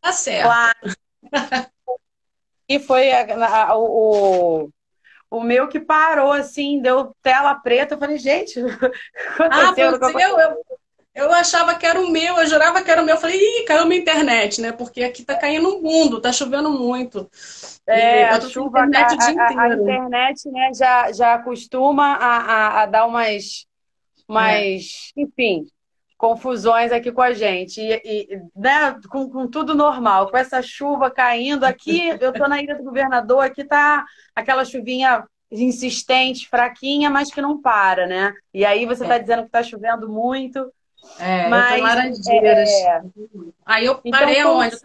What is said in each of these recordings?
Tá certo. Claro. E foi a, a, o, o meu que parou, assim, deu tela preta. Eu falei, gente, aconteceu? Ah, eu, eu, eu achava que era o meu, eu jurava que era o meu. Eu falei, ih, caiu minha internet, né? Porque aqui tá caindo o mundo, tá chovendo muito. É, a chuva, a, internet a, a, internet, né, já, já acostuma a, a, a dar umas, umas é. enfim, confusões aqui com a gente. E, e né, com, com, tudo normal, com essa chuva caindo aqui, eu tô na Ilha do Governador, aqui tá aquela chuvinha insistente, fraquinha, mas que não para, né? E aí você está é. dizendo que está chovendo muito. É, Mas, Laranjeiras. É... Aí eu então, parei então, onde?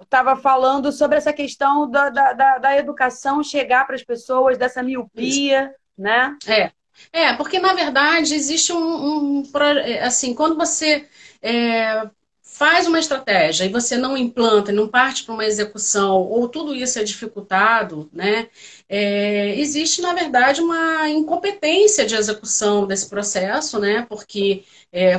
Estava falando sobre essa questão da, da, da, da educação chegar para as pessoas, dessa miopia, Isso. né? É. É, porque na verdade existe um, um assim, quando você é, faz uma estratégia e você não implanta, não parte para uma execução, ou tudo isso é dificultado, né? É, existe, na verdade, uma incompetência de execução desse processo, né? Porque é,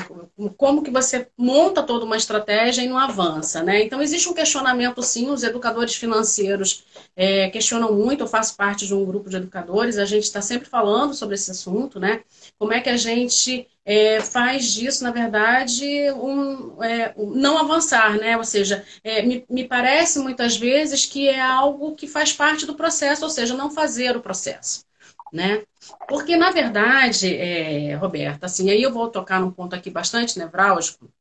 como que você monta toda uma estratégia e não avança, né? Então, existe um questionamento, sim, os educadores financeiros é, questionam muito, eu faço parte de um grupo de educadores, a gente está sempre falando sobre esse assunto, né? Como é que a gente é, faz disso, na verdade, um, é, um, não avançar, né? Ou seja, é, me, me, parece muitas vezes que é algo que faz parte do processo, ou seja, não fazer o processo, né? Porque, na verdade, é, Roberta, assim, aí eu vou tocar num ponto aqui bastante nevrálgico,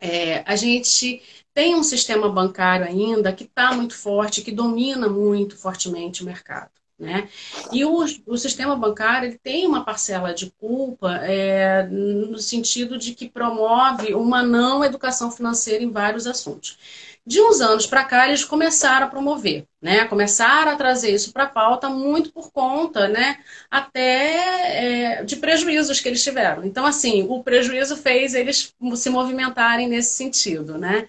é, a gente tem um sistema bancário ainda que está muito forte, que domina muito fortemente o mercado. Né? E o, o sistema bancário ele tem uma parcela de culpa é, no sentido de que promove uma não educação financeira em vários assuntos. De uns anos para cá, eles começaram a promover, né? começaram a trazer isso para a pauta muito por conta né? até é, de prejuízos que eles tiveram. Então, assim, o prejuízo fez eles se movimentarem nesse sentido. Né?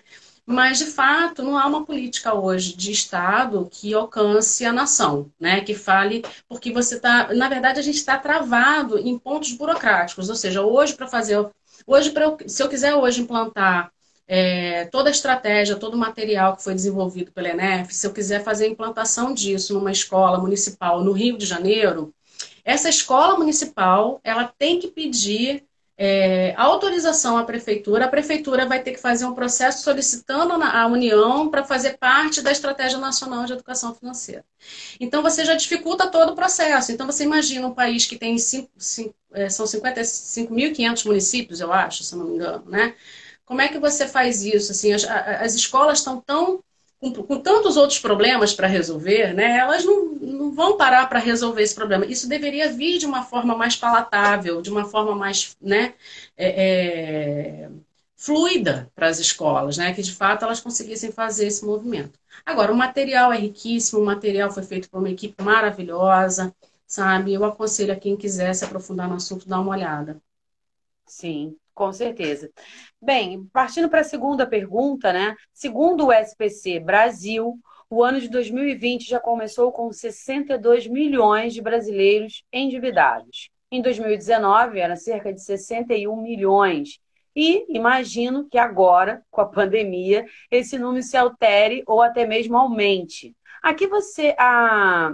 Mas de fato não há uma política hoje de Estado que alcance a nação, né? Que fale, porque você está, na verdade, a gente está travado em pontos burocráticos, ou seja, hoje para fazer, hoje pra, se eu quiser hoje implantar é, toda a estratégia, todo o material que foi desenvolvido pela ENEF, se eu quiser fazer a implantação disso numa escola municipal no Rio de Janeiro, essa escola municipal ela tem que pedir é, autorização à prefeitura, a prefeitura vai ter que fazer um processo solicitando a União para fazer parte da Estratégia Nacional de Educação Financeira. Então, você já dificulta todo o processo. Então, você imagina um país que tem cinco, cinco, é, são 55.500 municípios, eu acho, se não me engano, né? Como é que você faz isso? Assim, as, as escolas estão tão com, com, tantos outros problemas para resolver, né, elas não, não vão parar para resolver esse problema. Isso deveria vir de uma forma mais palatável, de uma forma mais né, é, é, fluida para as escolas, né, que de fato elas conseguissem fazer esse movimento. Agora, o material é riquíssimo, o material foi feito por uma equipe maravilhosa, sabe? Eu aconselho a quem quiser se aprofundar no assunto, dar uma olhada. Sim, com certeza. Bem, partindo para a segunda pergunta, né? Segundo o SPC Brasil, o ano de 2020 já começou com 62 milhões de brasileiros endividados. Em 2019, era cerca de 61 milhões. E imagino que agora, com a pandemia, esse número se altere ou até mesmo aumente. A que você, a,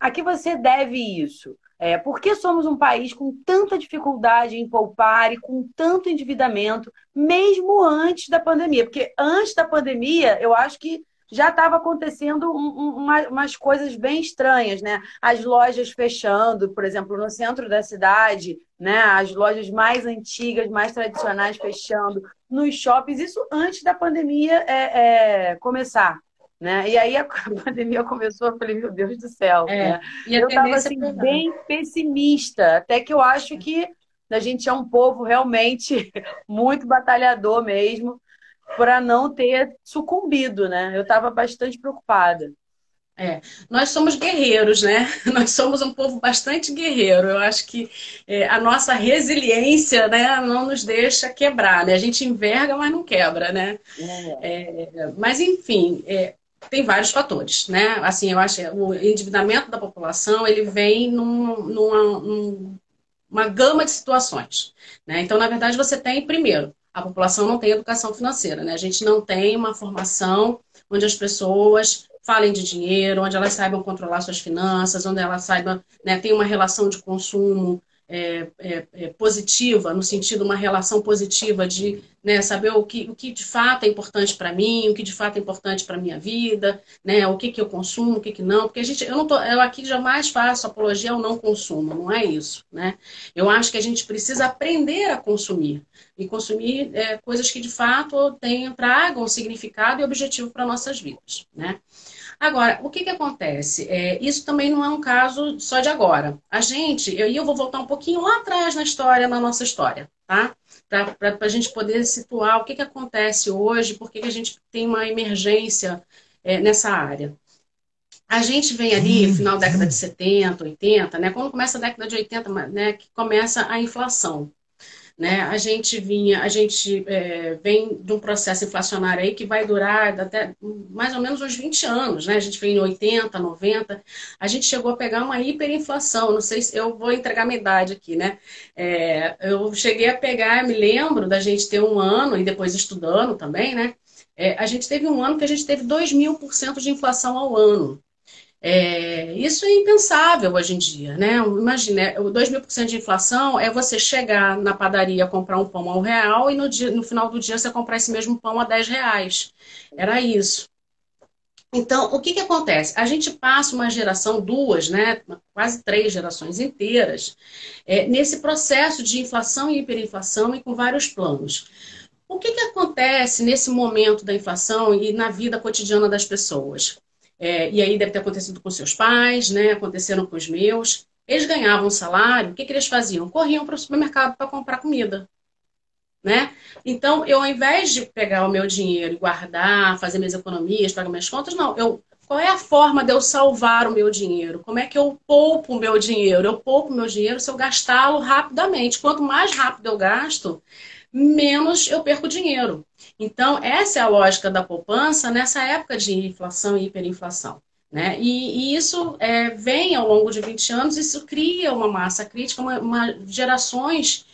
a que você deve isso? É, por que somos um país com tanta dificuldade em poupar e com tanto endividamento, mesmo antes da pandemia? Porque antes da pandemia, eu acho que já estava acontecendo um, um, uma, umas coisas bem estranhas, né? As lojas fechando, por exemplo, no centro da cidade, né? As lojas mais antigas, mais tradicionais fechando, nos shoppings, isso antes da pandemia é, é, começar. Né? E aí a pandemia começou, eu falei, meu Deus do céu. É, né? eu estava assim, é bem pessimista, até que eu acho que a gente é um povo realmente muito batalhador mesmo, para não ter sucumbido, né? Eu estava bastante preocupada. É, nós somos guerreiros, né? Nós somos um povo bastante guerreiro. Eu acho que é, a nossa resiliência, né, não nos deixa quebrar, né? A gente enverga, mas não quebra, né? É. é mas enfim, é, tem vários fatores, né? Assim, eu acho que o endividamento da população ele vem num, numa, numa gama de situações, né? Então, na verdade, você tem primeiro a população não tem educação financeira, né? A gente não tem uma formação onde as pessoas falem de dinheiro, onde elas saibam controlar suas finanças, onde elas saibam, né, tem uma relação de consumo é, é, é, positiva, no sentido uma relação positiva de né, saber o que, o que de fato é importante para mim, o que de fato é importante para a minha vida, né, o que, que eu consumo, o que, que não, porque a gente, eu não tô, eu aqui jamais faço apologia ao não consumo, não é isso, né? Eu acho que a gente precisa aprender a consumir e consumir é, coisas que de fato tenham, tragam significado e objetivo para nossas vidas, né? Agora, o que, que acontece? É, isso também não é um caso só de agora. A gente, e eu, eu vou voltar um pouquinho lá atrás na história, na nossa história, tá? Para a gente poder situar o que, que acontece hoje, por que, que a gente tem uma emergência é, nessa área. A gente vem ali, final da década de 70, 80, né? Quando começa a década de 80, né, que começa a inflação. Né? A gente vinha, a gente é, vem de um processo inflacionário aí que vai durar até mais ou menos uns 20 anos, né? A gente vem em 80, 90, a gente chegou a pegar uma hiperinflação, não sei se eu vou entregar minha idade aqui, né? É, eu cheguei a pegar, me lembro da gente ter um ano, e depois estudando também, né? É, a gente teve um ano que a gente teve 2 mil por cento de inflação ao ano. É, isso é impensável hoje em dia, né? Imagina, o 2 mil por cento de inflação é você chegar na padaria comprar um pão ao real e no, dia, no final do dia você comprar esse mesmo pão a 10 reais. Era isso. Então, o que, que acontece? A gente passa uma geração, duas, né, quase três gerações inteiras, é, nesse processo de inflação e hiperinflação e com vários planos. O que, que acontece nesse momento da inflação e na vida cotidiana das pessoas? É, e aí deve ter acontecido com seus pais, né? Aconteceram com os meus. Eles ganhavam salário, o que, que eles faziam? Corriam para o supermercado para comprar comida. Né? Então, eu ao invés de pegar o meu dinheiro e guardar, fazer minhas economias, pagar minhas contas, não. Eu, qual é a forma de eu salvar o meu dinheiro? Como é que eu poupo o meu dinheiro? Eu poupo o meu dinheiro se eu gastá-lo rapidamente. Quanto mais rápido eu gasto, menos eu perco dinheiro. Então, essa é a lógica da poupança nessa época de inflação e hiperinflação. Né? E, e isso é, vem ao longo de 20 anos, isso cria uma massa crítica, uma, uma, gerações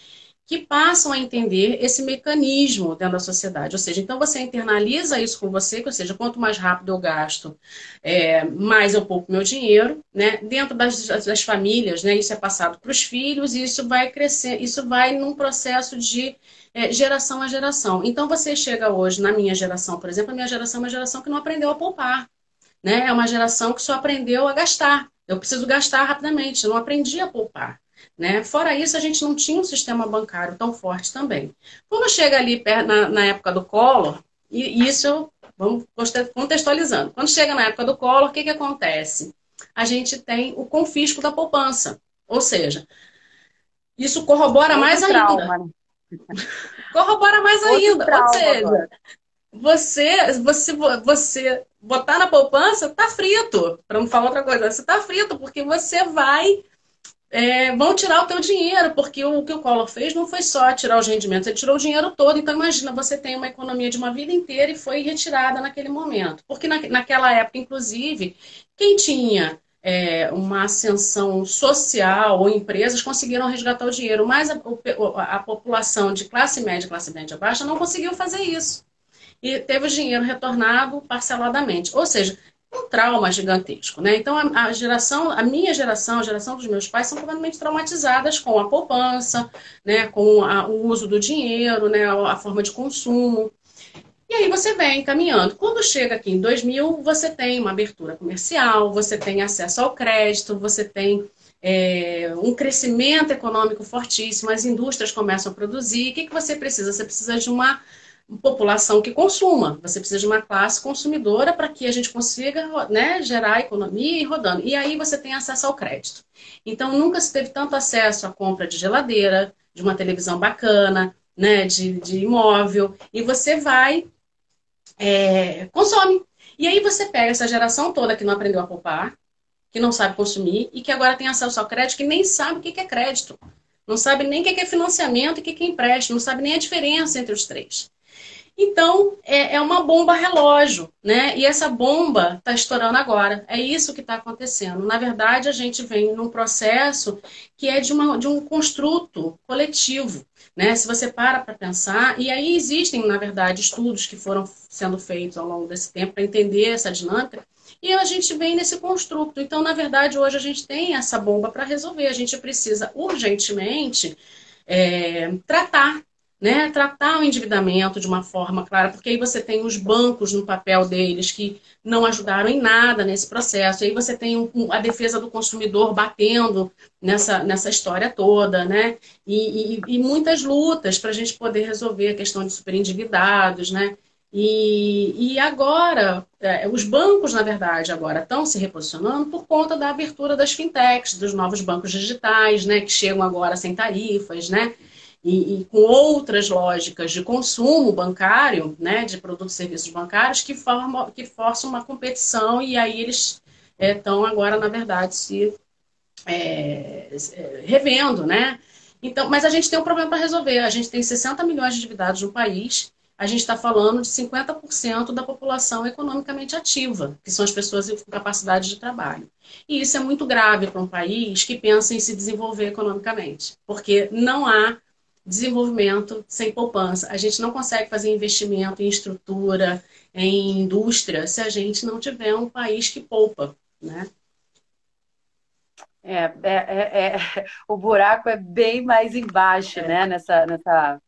que passam a entender esse mecanismo dentro da sociedade. Ou seja, então você internaliza isso com você, ou seja, quanto mais rápido eu gasto, é, mais eu poupo meu dinheiro. Né? Dentro das, das famílias, né, isso é passado para os filhos e isso vai crescer, isso vai num processo de é, geração a geração. Então você chega hoje, na minha geração, por exemplo, a minha geração é uma geração que não aprendeu a poupar. Né? É uma geração que só aprendeu a gastar. Eu preciso gastar rapidamente, eu não aprendi a poupar. Né? Fora isso, a gente não tinha um sistema bancário tão forte também. Quando chega ali na, na época do Collor, e isso vamos contextualizando. Quando chega na época do Collor, o que, que acontece? A gente tem o confisco da poupança. Ou seja, isso corrobora mais trauma, ainda. Corrobora mais Outro ainda. Ou seja, você, você, você botar na poupança, tá frito. Para não falar outra coisa, você tá frito, porque você vai. É, vão tirar o teu dinheiro, porque o que o Collor fez não foi só tirar os rendimentos, ele tirou o dinheiro todo. Então, imagina, você tem uma economia de uma vida inteira e foi retirada naquele momento. Porque na, naquela época, inclusive, quem tinha é, uma ascensão social ou empresas conseguiram resgatar o dinheiro, mas a, a, população de classe média, classe média baixa não conseguiu fazer isso. E teve o dinheiro retornado parceladamente. Ou seja, um trauma gigantesco. Né? Então, a, a geração, a minha geração, a geração dos meus pais, são completamente traumatizadas com a poupança, né? com a, o uso do dinheiro, né? a, a forma de consumo. E aí você vem caminhando. Quando chega aqui em 2000, você tem uma abertura comercial, você tem acesso ao crédito, você tem é, um crescimento econômico fortíssimo, as indústrias começam a produzir. O que, que você precisa? Você precisa de uma população que consuma, você precisa de uma classe consumidora para que a gente consiga né, gerar economia e rodando. E aí você tem acesso ao crédito. Então, nunca se teve tanto acesso à compra de geladeira, de uma televisão bacana, né, de, de imóvel, e você vai é, consome. E aí você pega essa geração toda que não aprendeu a poupar, que não sabe consumir e que agora tem acesso ao crédito, que nem sabe o que é crédito. Não sabe nem o que é financiamento e o que é empréstimo, não sabe nem a diferença entre os três. Então, é, é uma bomba relógio, né? E essa bomba está estourando agora. É isso que está acontecendo. Na verdade, a gente vem num processo que é de, uma, de um construto coletivo. Né? Se você para para pensar, e aí existem, na verdade, estudos que foram sendo feitos ao longo desse tempo para entender essa dinâmica, e a gente vem nesse construto. Então, na verdade, hoje a gente tem essa bomba para resolver. A gente precisa urgentemente é, tratar né, tratar o endividamento de uma forma clara, porque aí você tem os bancos no papel deles que não ajudaram em nada nesse processo, aí você tem um, a defesa do consumidor batendo nessa, nessa história toda, né, e, e, e muitas lutas para a gente poder resolver a questão de superendividados, né, e, e agora, é, os bancos, na verdade, agora estão se reposicionando por conta da abertura das fintechs, dos novos bancos digitais, né, que chegam agora sem tarifas, né, e, e, com outras lógicas de consumo bancário, né, de produtos e serviços bancários, que, formam, que forçam uma competição e aí eles estão é, agora, na verdade, se é, é, revendo, né? Então, mas a gente tem um problema para resolver. A gente tem 60 milhões de endividados no país, a gente está falando de 50% da população economicamente ativa, que são as pessoas com capacidade de trabalho. E isso é muito grave para um país que pensa em se desenvolver economicamente, porque não há desenvolvimento sem poupança. A gente não consegue fazer investimento em estrutura, em indústria, se a gente não tiver um país que poupa, né? É, é, é, é, o buraco é bem mais embaixo, né? Nessa, nessa,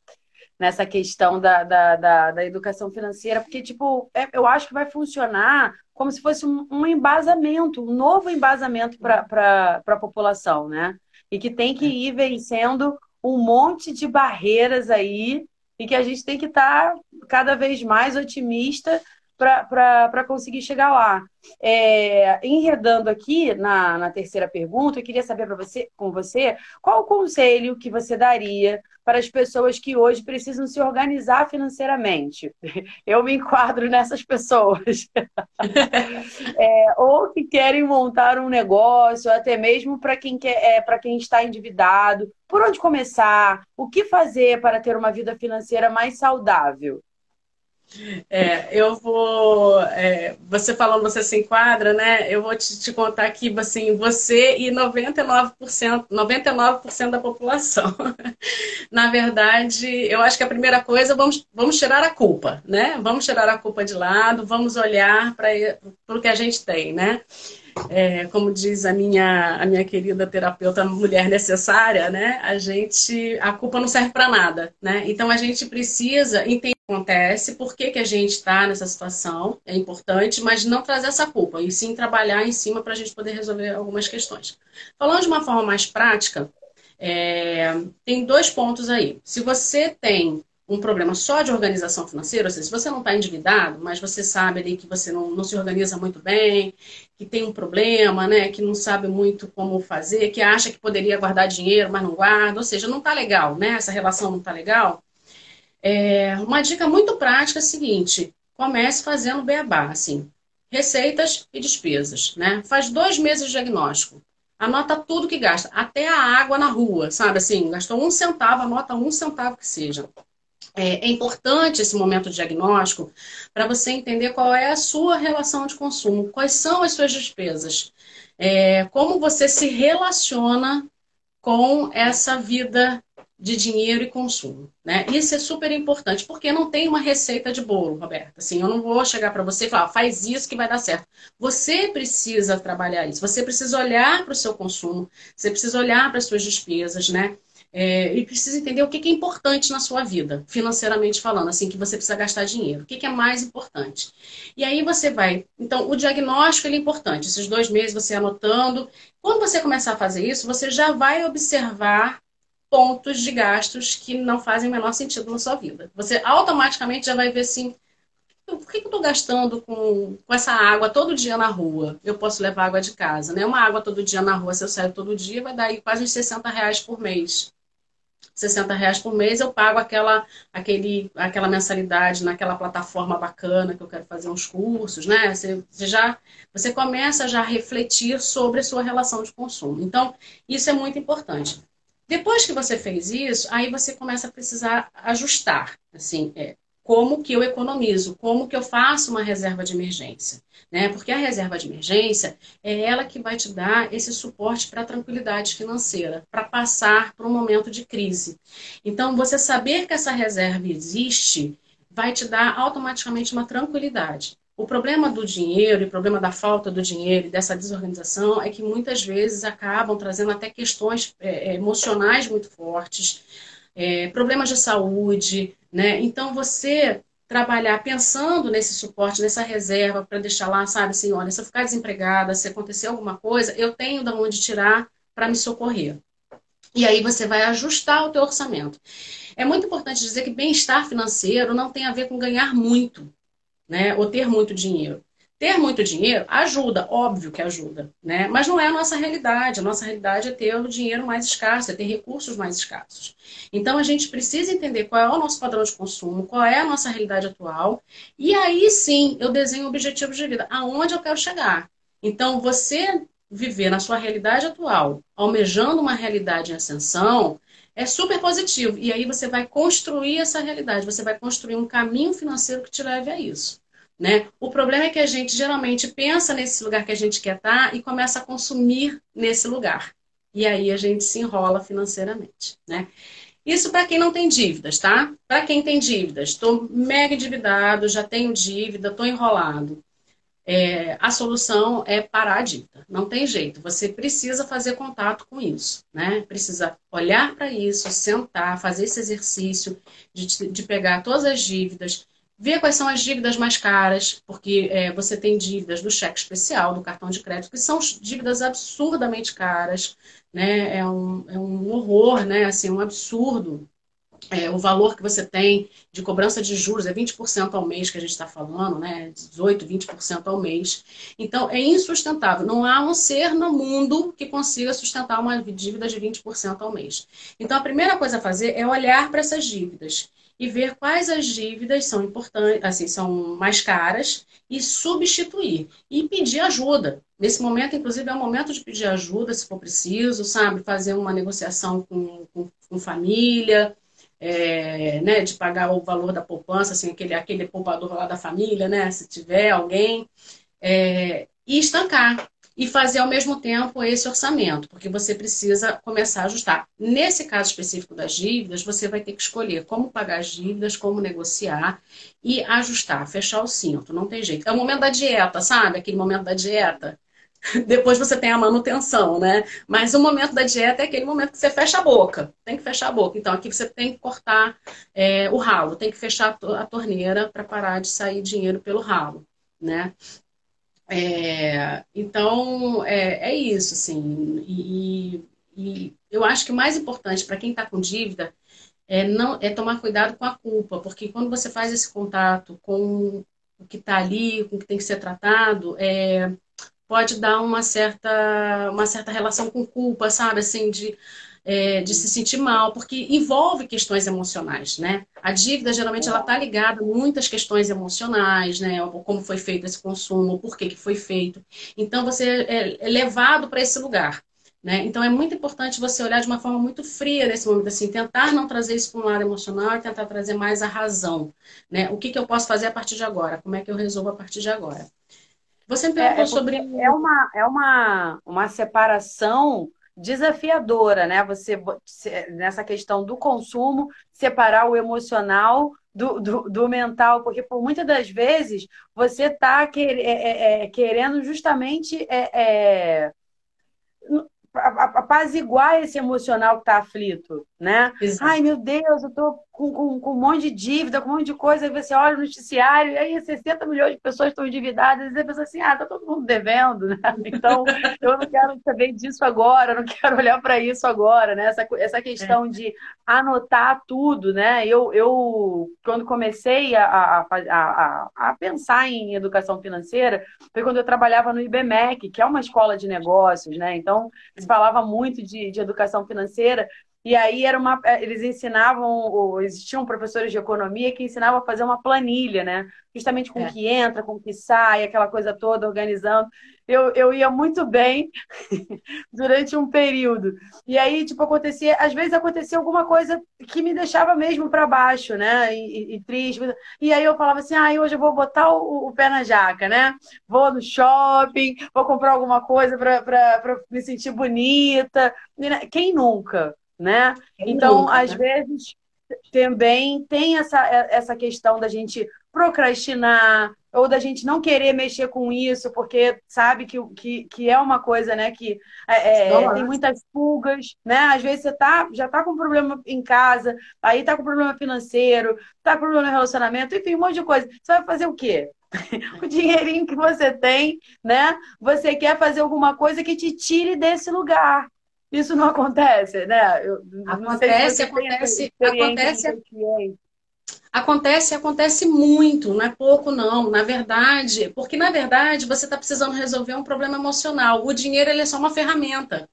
nessa questão da, da, da, da educação financeira, porque, tipo, é, eu acho que vai funcionar como se fosse um, um embasamento, um novo embasamento para a população, né? E que tem que é. ir vencendo um monte de barreiras aí e que a gente tem que estar tá cada vez mais otimista para conseguir chegar lá. É, enredando aqui na, na terceira pergunta, eu queria saber para você, com você qual o conselho que você daria para as pessoas que hoje precisam se organizar financeiramente. Eu me enquadro nessas pessoas. é, ou que querem montar um negócio, até mesmo para quem, quer, é, para quem está endividado. Por onde começar? O que fazer para ter uma vida financeira mais saudável? É, eu vou. É, você falando, você se enquadra, né? Eu vou te, te, contar aqui, assim, você e 99%, 99% da população. Na verdade, eu acho que a primeira coisa, vamos, vamos tirar a culpa, né? Vamos tirar a culpa de lado, vamos olhar para o que a gente tem, né? É, como diz a minha, a minha querida terapeuta mulher necessária, né? A gente, a culpa não serve para nada, né? Então a gente precisa entender o que acontece, por que, que a gente está nessa situação, é importante, mas não trazer essa culpa, e sim trabalhar em cima para a gente poder resolver algumas questões. Falando de uma forma mais prática, é, tem dois pontos aí. Se você tem um problema só de organização financeira, ou seja, se você não está endividado, mas você sabe ali que você não, não se organiza muito bem, que tem um problema, né, que não sabe muito como fazer, que acha que poderia guardar dinheiro, mas não guarda, ou seja, não está legal, né, essa relação não está legal. É, uma dica muito prática é a seguinte, comece fazendo beabá, assim, receitas e despesas, né, faz dois meses de diagnóstico, anota tudo que gasta, até a água na rua, sabe, assim, gastou um centavo, anota um centavo que seja. É, é importante esse momento diagnóstico para você entender qual é a sua relação de consumo, quais são as suas despesas, é, como você se relaciona com essa vida de dinheiro e consumo. Né? Isso é super importante, porque não tem uma receita de bolo, Roberta. Assim, eu não vou chegar para você e falar, faz isso que vai dar certo. Você precisa trabalhar isso, você precisa olhar para o seu consumo, você precisa olhar para as suas despesas, né? É, e precisa entender o que, é importante na sua vida, financeiramente falando, assim, que você precisa gastar dinheiro. O que, é mais importante? E aí você vai. Então, o diagnóstico é importante. Esses dois meses você anotando. Quando você começar a fazer isso, você já vai observar pontos de gastos que não fazem o menor sentido na sua vida. Você automaticamente já vai ver assim. Por que eu estou gastando com, com essa água todo dia na rua? Eu posso levar água de casa, né? Uma água todo dia na rua, se eu saio todo dia, vai dar quase uns 60 reais por mês. 60 reais por mês, eu pago aquela, aquele, aquela mensalidade naquela plataforma bacana que eu quero fazer uns cursos, né? Você, você, já você começa já a refletir sobre a sua relação de consumo. Então, isso é muito importante. Depois que você fez isso, aí você começa a precisar ajustar. Assim, é, como que eu economizo, como que eu faço uma reserva de emergência. Né? Porque a reserva de emergência é ela que vai te dar esse suporte para a tranquilidade financeira, para passar por um momento de crise. Então, você saber que essa reserva existe vai te dar automaticamente uma tranquilidade. O problema do dinheiro e o problema da falta do dinheiro e dessa desorganização é que muitas vezes acabam trazendo até questões é, é, emocionais muito fortes, é, problemas de saúde, né? Então você trabalhar pensando nesse suporte, nessa reserva para deixar lá, sabe, assim, olha, se eu ficar desempregada, se acontecer alguma coisa, eu tenho de onde tirar para me socorrer. E aí você vai ajustar o teu orçamento. É muito importante dizer que bem-estar financeiro não tem a ver com ganhar muito né? Ou ter muito dinheiro. Ter muito dinheiro ajuda, óbvio que ajuda, né? Mas não é a nossa realidade. A nossa realidade é ter o dinheiro mais escasso, é ter recursos mais escassos. Então a gente precisa entender qual é o nosso padrão de consumo, qual é a nossa realidade atual, e aí sim eu desenho objetivos de vida, aonde eu quero chegar. Então você viver na sua realidade atual, almejando uma realidade em ascensão, é super positivo. E aí você vai construir essa realidade, você vai construir um caminho financeiro que te leve a isso. Né? O problema é que a gente geralmente pensa nesse lugar que a gente quer estar e começa a consumir nesse lugar. E aí a gente se enrola financeiramente. Né? Isso para quem não tem dívidas, tá? Para quem tem dívidas, estou mega endividado, já tenho dívida, estou enrolado é, a solução é parar a dívida. Não tem jeito. Você precisa fazer contato com isso, né? Precisa olhar para isso, sentar, fazer esse exercício de, de pegar todas as dívidas, ver quais são as dívidas mais caras, porque é, você tem dívidas do cheque especial, do cartão de crédito, que são dívidas absurdamente caras, né? É um, é um horror, né? Assim, um absurdo é, o valor que você tem de cobrança de juros é 20% ao mês que a gente está falando, né? 18%, 20% ao mês. Então, é insustentável. Não há um ser no mundo que consiga sustentar uma dívida de 20% ao mês. Então, a primeira coisa a fazer é olhar para essas dívidas e ver quais as dívidas são importantes, assim, são mais caras e substituir e pedir ajuda. Nesse momento, inclusive, é o momento de pedir ajuda, se for preciso, sabe? Fazer uma negociação com, com, com família, é, né, de pagar o valor da poupança, assim, aquele, aquele poupador lá da família, né, se tiver alguém, é, e estancar. E fazer ao mesmo tempo esse orçamento, porque você precisa começar a ajustar. Nesse caso específico das dívidas, você vai ter que escolher como pagar as dívidas, como negociar e ajustar, fechar o cinto. Não tem jeito. É o momento da dieta, sabe? Aquele momento da dieta depois você tem a manutenção, né? Mas o momento da dieta é aquele momento que você fecha a boca. Tem que fechar a boca. Então, aqui você tem que cortar é, o ralo, tem que fechar a torneira para parar de sair dinheiro pelo ralo, né? É, então, é, é, isso, assim. E, e, eu acho que o mais importante para quem está com dívida é, não, é tomar cuidado com a culpa, porque quando você faz esse contato com o que está ali, com o que tem que ser tratado, é, pode dar uma certa, uma certa relação com culpa, sabe? Assim, de, é, de se sentir mal, porque envolve questões emocionais, né? A dívida, geralmente, ela está ligada a muitas questões emocionais, né? Como foi feito esse consumo, por que, que foi feito. Então, você é, é levado para esse lugar. Né? Então é muito importante você olhar de uma forma muito fria nesse momento, assim, tentar não trazer isso para um lado emocional e tentar trazer mais a razão. Né? O que, que eu posso fazer a partir de agora? Como é que eu resolvo a partir de agora? Você me perguntou é, é sobre. É uma, é uma, uma separação desafiadora, né? Você, nessa questão do consumo, separar o emocional do, do, do mental, porque por muitas das vezes você está quer, é, é, é, querendo justamente é, apaziguar esse emocional que está aflito, né? Exato. Ai, meu Deus, eu tô com, com, com, um monte de dívida, com um monte de coisa, aí você olha o noticiário, e aí 60 milhões de pessoas estão endividadas, e você pensa assim, ah, tá todo mundo devendo, né? Então, eu não quero saber disso agora, não quero olhar para isso agora, né? Essa, essa questão é. de anotar tudo, né? Eu, eu quando comecei a, a, a, a, pensar em educação financeira, foi quando eu trabalhava no IBMEC, que é uma escola de negócios, né? Então, se falava muito de, de educação financeira, E aí era uma, é, eles ensinavam, existiam professores de economia que ensinavam a fazer uma planilha, né? Justamente com o é. que entra, com o que sai, aquela coisa toda, organizando. Eu, eu ia muito bem durante um período. E aí, tipo, acontecia, às vezes acontecia alguma coisa que me deixava mesmo para baixo, né? E, e, e, triste. E aí eu falava assim: ah, hoje eu vou botar o, o, pé na jaca, né? Vou no shopping, vou comprar alguma coisa para me sentir bonita. Né, quem nunca? Né? então, às né? vezes, também tem essa, essa questão da gente procrastinar ou da gente não querer mexer com isso, porque sabe que, que, que é uma coisa, né, que é, é tem muitas fugas, né? Às vezes você tá, já tá com problema em casa, aí tá com problema financeiro, tá com problema no relacionamento, enfim, um monte de coisa. Você vai fazer o quê? o dinheirinho que você tem, né? Você quer fazer alguma coisa que te tire desse lugar. Isso não acontece, né? Eu, acontece, acontece, acontece. Acontece, acontece muito, não é pouco não, na verdade, porque na verdade você está precisando resolver um problema emocional. O dinheiro ele é só uma ferramenta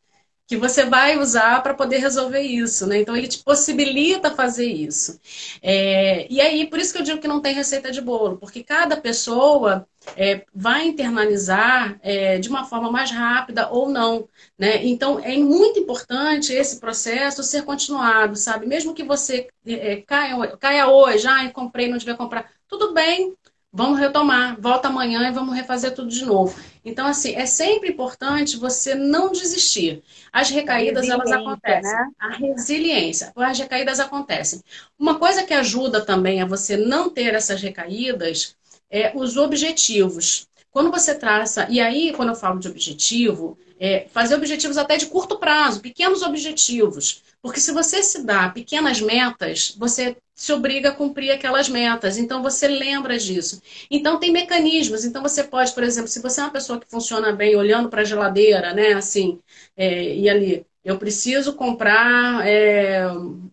que você vai usar para poder resolver isso, né? Então ele te possibilita fazer isso. É, e aí, por isso que eu digo que não tem receita de bolo, porque cada pessoa é, vai internalizar é, de uma forma mais rápida ou não, né? Então é muito importante esse processo ser continuado, sabe? Mesmo que você é, caia, caia hoje, ah, comprei, não devia comprar, tudo bem, Vamos retomar, volta amanhã e vamos refazer tudo de novo. Então, assim, é sempre importante você não desistir. As recaídas, elas acontecem. Né? A resiliência. As recaídas acontecem. Uma coisa que ajuda também a você não ter essas recaídas é os objetivos. Quando você traça, e aí, quando eu falo de objetivo, é fazer objetivos até de curto prazo, pequenos objetivos. Porque se você se dá pequenas metas, você se obriga a cumprir aquelas metas. Então você lembra disso. Então tem mecanismos. Então você pode, por exemplo, se você é uma pessoa que funciona bem olhando para a geladeira, né? Assim, é, e ali, eu preciso comprar é,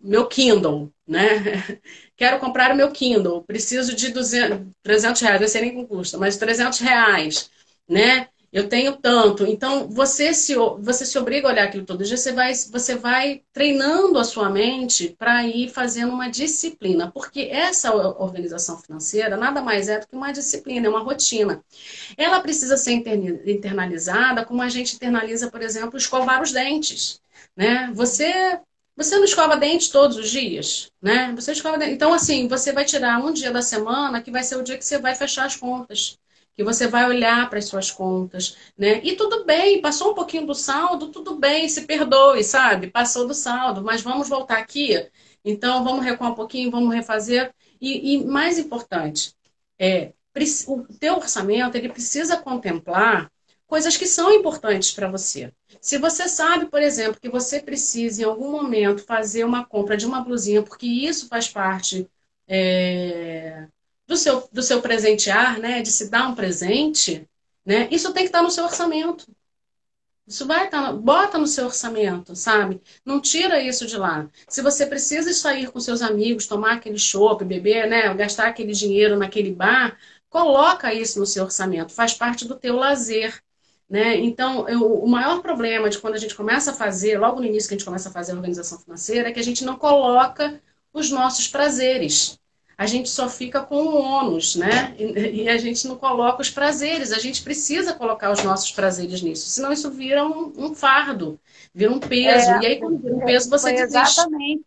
meu Kindle, né? Quero comprar o meu Kindle, preciso de 200, 300 reais, não sei nem como custa, mas 300 reais, né? Eu tenho tanto. Então, você se, você se obriga a olhar aquilo todo dia, você vai, você vai treinando a sua mente para ir fazendo uma disciplina, porque essa organização financeira nada mais é do que uma disciplina, é uma rotina. Ela precisa ser internalizada como a gente internaliza, por exemplo, escovar os dentes. Né? Você você não escova dente todos os dias, né? Você escova dente. Então, assim, você vai tirar um dia da semana que vai ser o dia que você vai fechar as contas que você vai olhar para as suas contas, né? E tudo bem, passou um pouquinho do saldo, tudo bem, se perdoe, sabe? Passou do saldo, mas vamos voltar aqui. Então, vamos recuar um pouquinho, vamos refazer. E, e mais importante, é, o teu orçamento ele precisa contemplar coisas que são importantes para você. Se você sabe, por exemplo, que você precisa em algum momento fazer uma compra de uma blusinha, porque isso faz parte é, do seu, do seu presentear, né? De se dar um presente, né? Isso tem que estar no seu orçamento. Isso vai estar, bota no seu orçamento, sabe? Não tira isso de lá. Se você precisa sair com seus amigos, tomar aquele chopp, beber, né? Gastar aquele dinheiro naquele bar, coloca isso no seu orçamento. Faz parte do teu lazer. Né? Então, eu, o maior problema de quando a gente começa a fazer, logo no início que a gente começa a fazer a organização financeira, é que a gente não coloca os nossos prazeres a gente só fica com o ônus, né? E, e, a gente não coloca os prazeres. A gente precisa colocar os nossos prazeres nisso, senão isso vira um, um fardo, vira um peso. É, e aí, quando vira um peso, você desiste. Exatamente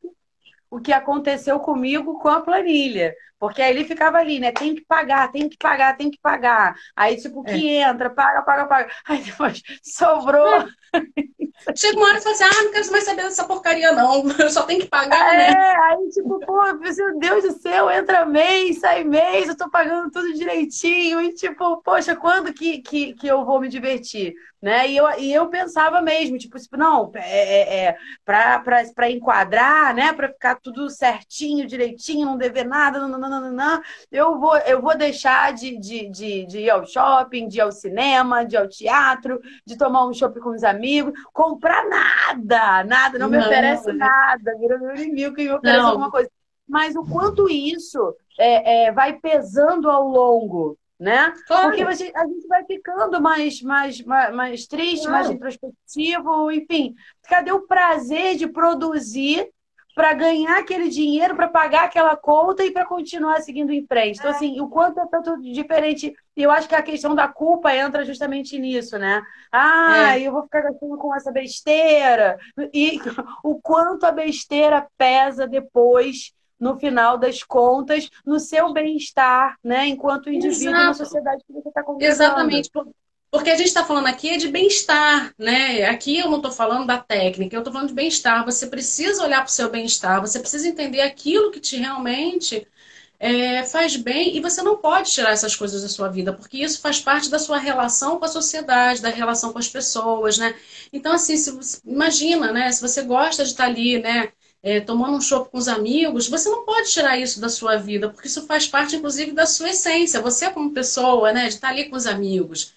o que aconteceu comigo com a planilha. Porque aí ele ficava ali, né? Tem que pagar, tem que pagar, tem que pagar. Aí, tipo, que é. entra, paga, paga, paga. Aí depois sobrou. É. Chega uma hora e fala assim: ah, não quero mais saber dessa porcaria, não. Eu só tenho que pagar, é, né? Aí, tipo, pô, meu Deus do céu, entra mês, sai mês, eu tô pagando tudo direitinho. E, tipo, poxa, quando que, que, que eu vou me divertir? Né? E, eu, e eu pensava mesmo, tipo, tipo não, é, é, é para enquadrar, né? Para ficar tudo certinho, direitinho, não dever nada, não, não, não, não, eu vou, eu vou deixar de, de, de, de ir ao shopping, de ir ao cinema, de ir ao teatro, de tomar um shopping com os amigos, comprar nada, nada, não, não me oferece nada, vira meu inimigo que me oferece não. alguma coisa. Mas o quanto isso é, é, vai pesando ao longo né? Claro. Porque a gente, a gente vai ficando mais, mais, mais, mais triste, claro. mais introspectivo, enfim. Cadê o prazer de produzir para ganhar aquele dinheiro, para pagar aquela conta e para continuar seguindo em frente. Então, assim, o quanto é tanto diferente. E eu acho que a questão da culpa entra justamente nisso, né? Ah, é. eu vou ficar gastando com essa besteira. E o quanto a besteira pesa depois, no final das contas, no seu bem-estar, né? Enquanto indivíduo Exato. na sociedade que você está convivendo. Exatamente. Porque a gente está falando aqui é de bem-estar, né? Aqui eu não estou falando da técnica, eu estou falando de bem-estar. Você precisa olhar para o seu bem-estar, você precisa entender aquilo que te realmente é, faz bem e você não pode tirar essas coisas da sua vida, porque isso faz parte da sua relação com a sociedade, da relação com as pessoas, né? Então, assim, você, imagina, né? Se você gosta de estar ali, né? É, tomando um chopp com os amigos, você não pode tirar isso da sua vida, porque isso faz parte, inclusive, da sua essência. Você, como pessoa, né? De estar ali com os amigos.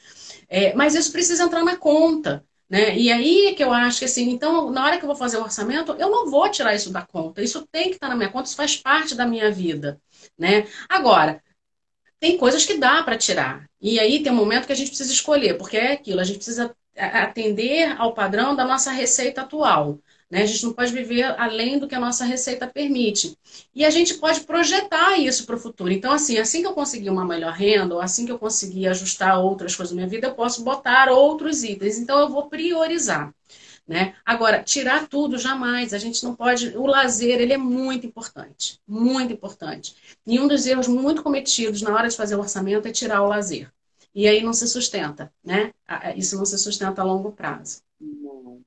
É, mas isso precisa entrar na conta. Né? E aí que eu acho que assim, então, na hora que eu vou fazer o orçamento, eu não vou tirar isso da conta. Isso tem que estar na minha conta, isso faz parte da minha vida. Né? Agora, tem coisas que dá para tirar. E aí tem um momento que a gente precisa escolher, porque é aquilo, a gente precisa atender ao padrão da nossa receita atual. Né? A gente não pode viver além do que a nossa receita permite. E a gente pode projetar isso para o futuro. Então, assim, assim que eu conseguir uma melhor renda, ou assim que eu conseguir ajustar outras coisas na minha vida, eu posso botar outros itens. Então, eu vou priorizar. Né? Agora, tirar tudo jamais, a gente não pode. O lazer ele é muito importante, muito importante. E um dos erros muito cometidos na hora de fazer o orçamento é tirar o lazer. E aí não se sustenta, né? Isso não se sustenta a longo prazo. Não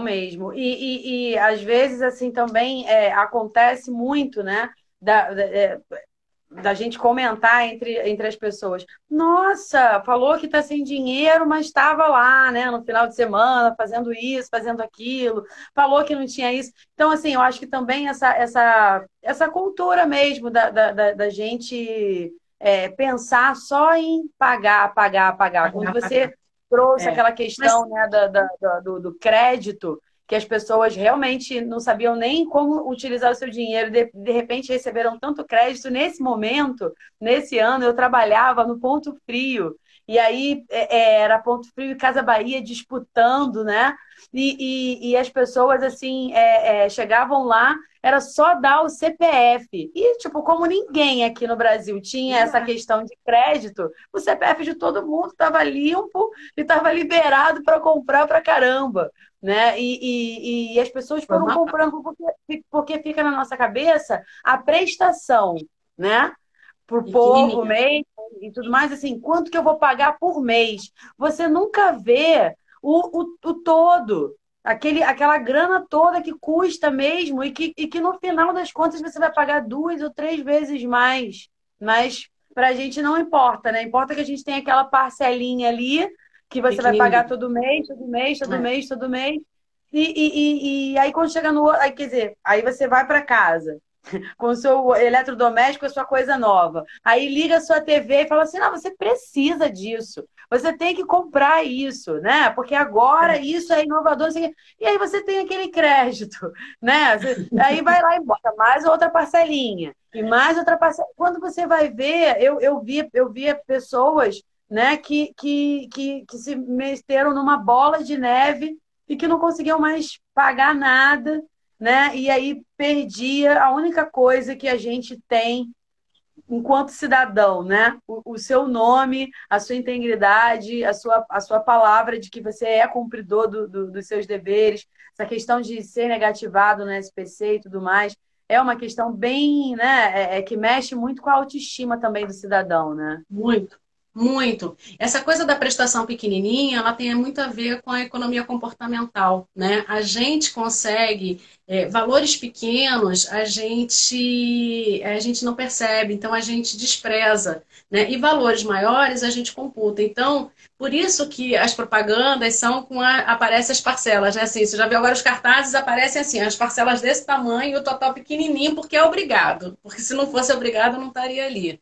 mesmo. E, e, e às vezes, assim, também é, acontece muito, né? Da, da, é, da, gente comentar entre, entre as pessoas. Nossa, falou que está sem dinheiro, mas estava lá, né? No final de semana, fazendo isso, fazendo aquilo. Falou que não tinha isso. Então, assim, eu acho que também essa, essa, essa cultura mesmo da, da, da gente é, pensar só em pagar, pagar, pagar. Quando você trouxe é. aquela questão Mas... né, da, da, do, do, crédito, que as pessoas realmente não sabiam nem como utilizar o seu dinheiro, de, de repente receberam tanto crédito. Nesse momento, nesse ano, eu trabalhava no Ponto Frio. E aí é, é era Ponto Frio e Casa Bahia disputando, né? E, e, e as pessoas, assim, é, é, chegavam lá era só dar o CPF. E, tipo, como ninguém aqui no Brasil tinha essa questão de crédito, o CPF de todo mundo estava limpo e estava liberado para comprar para caramba. Né? E, e, e, as pessoas foram comprando porque, porque fica na nossa cabeça a prestação, né? Por povo mês e tudo mais, assim, quanto que eu vou pagar por mês? Você nunca vê o, o, o todo, aquele, aquela grana toda que custa mesmo e que, e que no final das contas você vai pagar duas ou três vezes mais. Mas para a gente não importa, né? Importa que a gente tenha aquela parcelinha ali que você vai pagar todo mês, todo mês, todo é. mês, todo mês. E, e, e, e, aí quando chega no aí, quer dizer, aí você vai para casa com o seu eletrodoméstico, a sua coisa nova. Aí liga a sua TV e fala assim: não, você precisa disso. Você tem que comprar isso, né? Porque agora é. isso é inovador. E aí você tem aquele crédito, né? Aí vai lá e bota mais outra parcelinha. E mais outra parcelinha. Quando você vai ver, eu, eu, via, eu via pessoas né, que, que, que, que se meteram numa bola de neve e que não conseguiam mais pagar nada, né? E aí perdia a única coisa que a gente tem enquanto cidadão, né? O, o, seu nome, a sua integridade, a sua, a sua palavra de que você é cumpridor do, do, dos seus deveres, essa questão de ser negativado no SPC e tudo mais, é uma questão bem, né? É, é que mexe muito com a autoestima também do cidadão, né? Muito. Muito. Essa coisa da prestação pequenininha, ela tem muito a ver com a economia comportamental, né? A gente consegue é, valores pequenos, a gente a gente não percebe, então a gente despreza, né? E valores maiores a gente computa. Então, por isso que as propagandas são com a, aparecem as parcelas, né? Assim, você já viu agora os cartazes aparecem assim, as parcelas desse tamanho, o total pequenininho, porque é obrigado. Porque se não fosse obrigado, não estaria ali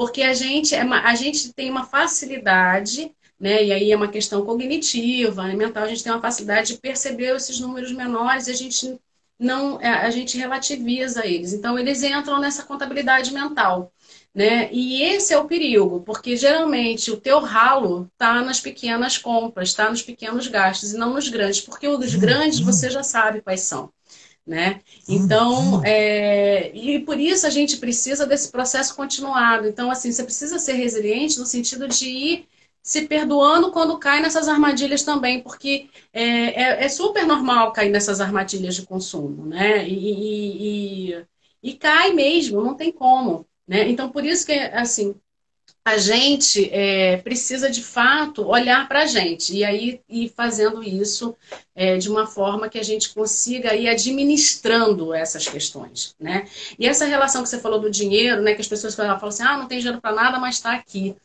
porque a gente, é a gente tem uma facilidade, né? E aí é uma questão cognitiva, né, mental, a gente tem uma facilidade de perceber esses números menores e a gente não, é, a gente relativiza eles. Então eles entram nessa contabilidade mental. Né? E esse é o perigo, porque geralmente o teu ralo está nas pequenas compras, está nos pequenos gastos e não nos grandes, porque os grandes você já sabe quais são. Né? Então, é, e por isso a gente precisa desse processo continuado. Então, assim, você precisa ser resiliente no sentido de ir se perdoando quando cai nessas armadilhas também, porque é, é, é super normal cair nessas armadilhas de consumo, né? E, e, e, e cai mesmo, não tem como. Né? Então, por isso que, assim, a gente é, precisa de fato olhar para a gente e aí ir fazendo isso é, de uma forma que a gente consiga ir administrando essas questões, né? E essa relação que você falou do dinheiro, né? Que as pessoas falam, falam assim, ah, não tem dinheiro para nada, mas está aqui.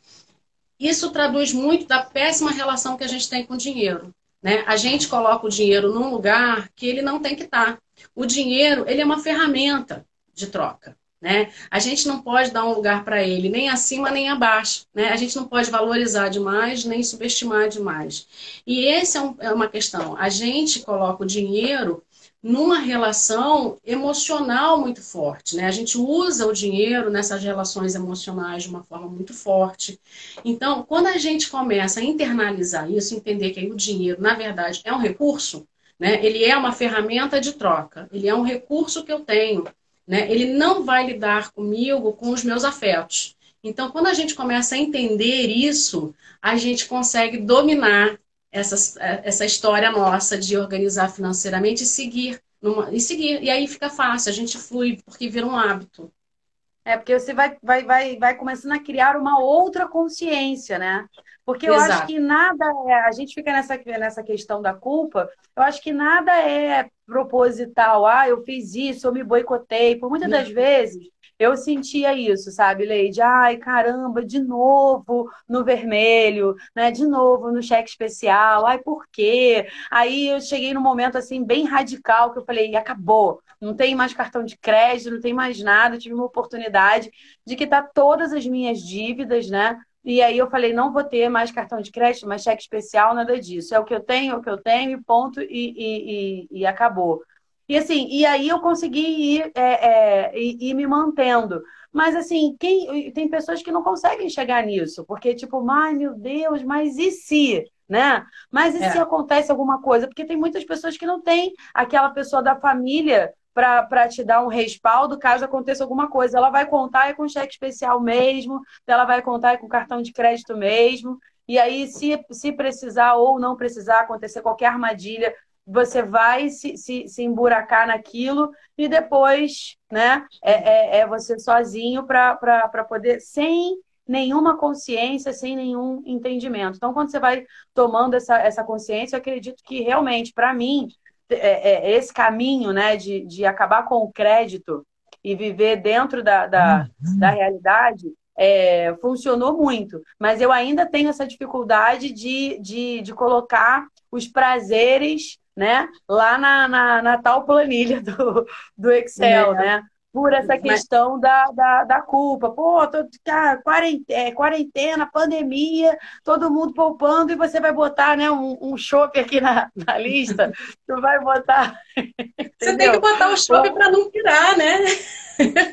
Isso traduz muito da péssima relação que a gente tem com o dinheiro. Né? A gente coloca o dinheiro num lugar que ele não tem que estar. Tá. O dinheiro ele é uma ferramenta de troca. Né? A gente não pode dar um lugar para ele nem acima nem abaixo. Né? A gente não pode valorizar demais nem subestimar demais. E essa é, um, é uma questão. A gente coloca o dinheiro numa relação emocional muito forte. Né? A gente usa o dinheiro nessas relações emocionais de uma forma muito forte. Então, quando a gente começa a internalizar isso, entender que o dinheiro, na verdade, é um recurso, né? ele é uma ferramenta de troca, ele é um recurso que eu tenho né? Ele não vai lidar comigo com os meus afetos. Então, quando a gente começa a entender isso, a gente consegue dominar essa, essa história nossa de organizar financeiramente e seguir, numa, e seguir. E aí fica fácil, a gente flui, porque vira um hábito. É, porque você vai, vai, vai, vai começando a criar uma outra consciência, né? Porque eu Exato. acho que nada é. A gente fica nessa, nessa questão da culpa, eu acho que nada é proposital. Ah, eu fiz isso, eu me boicotei. Por muitas das vezes, eu sentia isso, sabe, Leide? Ai, caramba, de novo no vermelho, né? De novo no cheque especial. Ai, por quê? Aí eu cheguei num momento assim bem radical que eu falei, acabou. Não tem mais cartão de crédito, não tem mais nada. Eu tive uma oportunidade de quitar todas as minhas dívidas, né? E aí eu falei, não vou ter mais cartão de crédito, mais cheque especial, nada disso. É o que eu tenho, é o que eu tenho, ponto, e, e, e, e acabou. E assim, e aí eu consegui ir, é, é, ir, ir, me mantendo. Mas assim, quem, tem pessoas que não conseguem chegar nisso, porque tipo, ai meu Deus, mas e se? Né? Mas e é. se acontece alguma coisa? Porque tem muitas pessoas que não têm aquela pessoa da família para te dar um respaldo caso aconteça alguma coisa. Ela vai contar é com cheque especial mesmo, ela vai contar é com cartão de crédito mesmo. E aí, se, se precisar ou não precisar acontecer qualquer armadilha, você vai se, se, se emburacar naquilo e depois né, é, é, é você sozinho para poder, sem nenhuma consciência, sem nenhum entendimento. Então, quando você vai tomando essa, essa consciência, eu acredito que realmente, para mim, é, é, esse caminho né, de, de acabar com o crédito e viver dentro da, da, uhum. da realidade é, funcionou muito. Mas eu ainda tenho essa dificuldade de, de, de colocar os prazeres né, lá na, na, na tal planilha do, do Excel, é. né? Por essa questão Mas... da, da, da, culpa. Pô, tô, cara, quarentena, é, quarentena, pandemia, todo mundo poupando e você vai botar né, um, um chope aqui na, na lista. tu vai botar. Você tem que botar o chope para não tirar, né?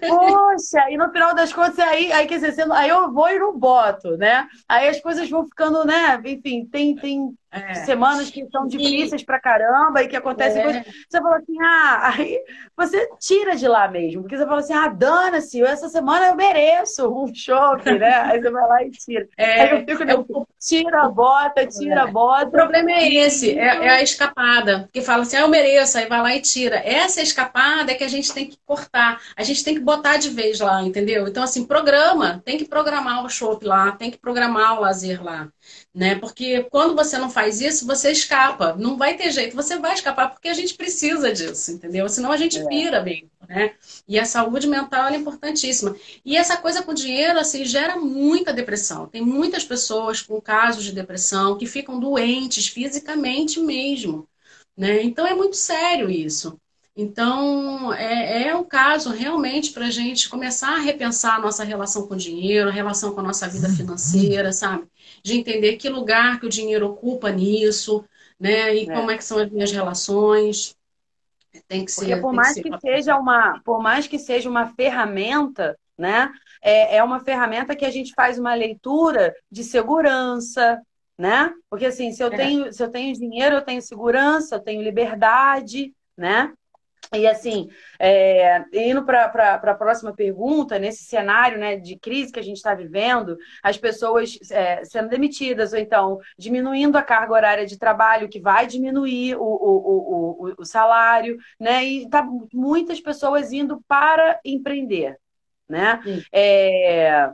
Poxa, e no final das contas, aí, aí, quer dizer, aí eu vou e não boto, né? Aí as coisas vão ficando, né? Enfim, tem, tem é. semanas que são difíceis e... pra caramba e que acontecem é. coisas. Você fala assim, ah, aí você tira de lá mesmo, porque você fala assim, ah, dana-se, essa semana eu mereço um choque, né? Aí você vai lá e tira. É, aí eu fico, é o... tira a bota, tira a bota. O problema é esse, é, é, a escapada, que fala assim, ah, eu mereço, aí vai lá e tira. Essa escapada é que a gente tem que cortar. A gente gente tem que botar de vez lá, entendeu? Então, assim, programa, tem que programar o shopping lá, tem que programar o lazer lá, né? Porque quando você não faz isso, você escapa. Não vai ter jeito, você vai escapar porque a gente precisa disso, entendeu? Senão a gente é. pira mesmo, né? E a saúde mental é importantíssima. E essa coisa com dinheiro, assim, gera muita depressão. Tem muitas pessoas com casos de depressão que ficam doentes fisicamente mesmo, né? Então é muito sério isso. Então, é, é um caso realmente para a gente começar a repensar a nossa relação com o dinheiro, a relação com a nossa vida financeira, sabe? De entender que lugar que o dinheiro ocupa nisso, né? E é. como é que são as minhas relações. Tem que ser. Porque por mais que, que seja uma, por mais que seja uma ferramenta, né? É, é uma ferramenta que a gente faz uma leitura de segurança, né? Porque assim, se eu é. tenho, se eu tenho dinheiro, eu tenho segurança, eu tenho liberdade, né? E assim, é, indo para a próxima pergunta, nesse cenário né, de crise que a gente está vivendo, as pessoas é, sendo demitidas, ou então diminuindo a carga horária de trabalho, que vai diminuir o, o, o, o salário, né? E tá muitas pessoas indo para empreender. Né? É,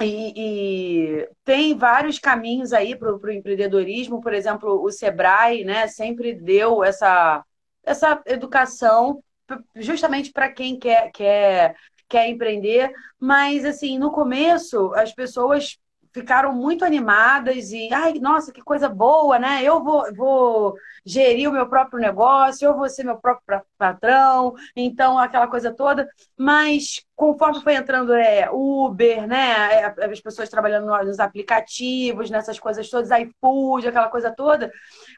e, e, tem vários caminhos aí para o empreendedorismo, por exemplo, o Sebrae né, sempre deu essa essa educação justamente para quem quer, quer, quer empreender. Mas, assim, no começo, as pessoas ficaram muito animadas e, ai, nossa, que coisa boa, né? Eu vou, vou gerir o meu próprio negócio, eu vou ser meu próprio patrão, então aquela coisa toda. Mas conforme foi entrando é, Uber, né? É, as pessoas trabalhando nos aplicativos, nessas coisas todas, iFood, aquela coisa toda,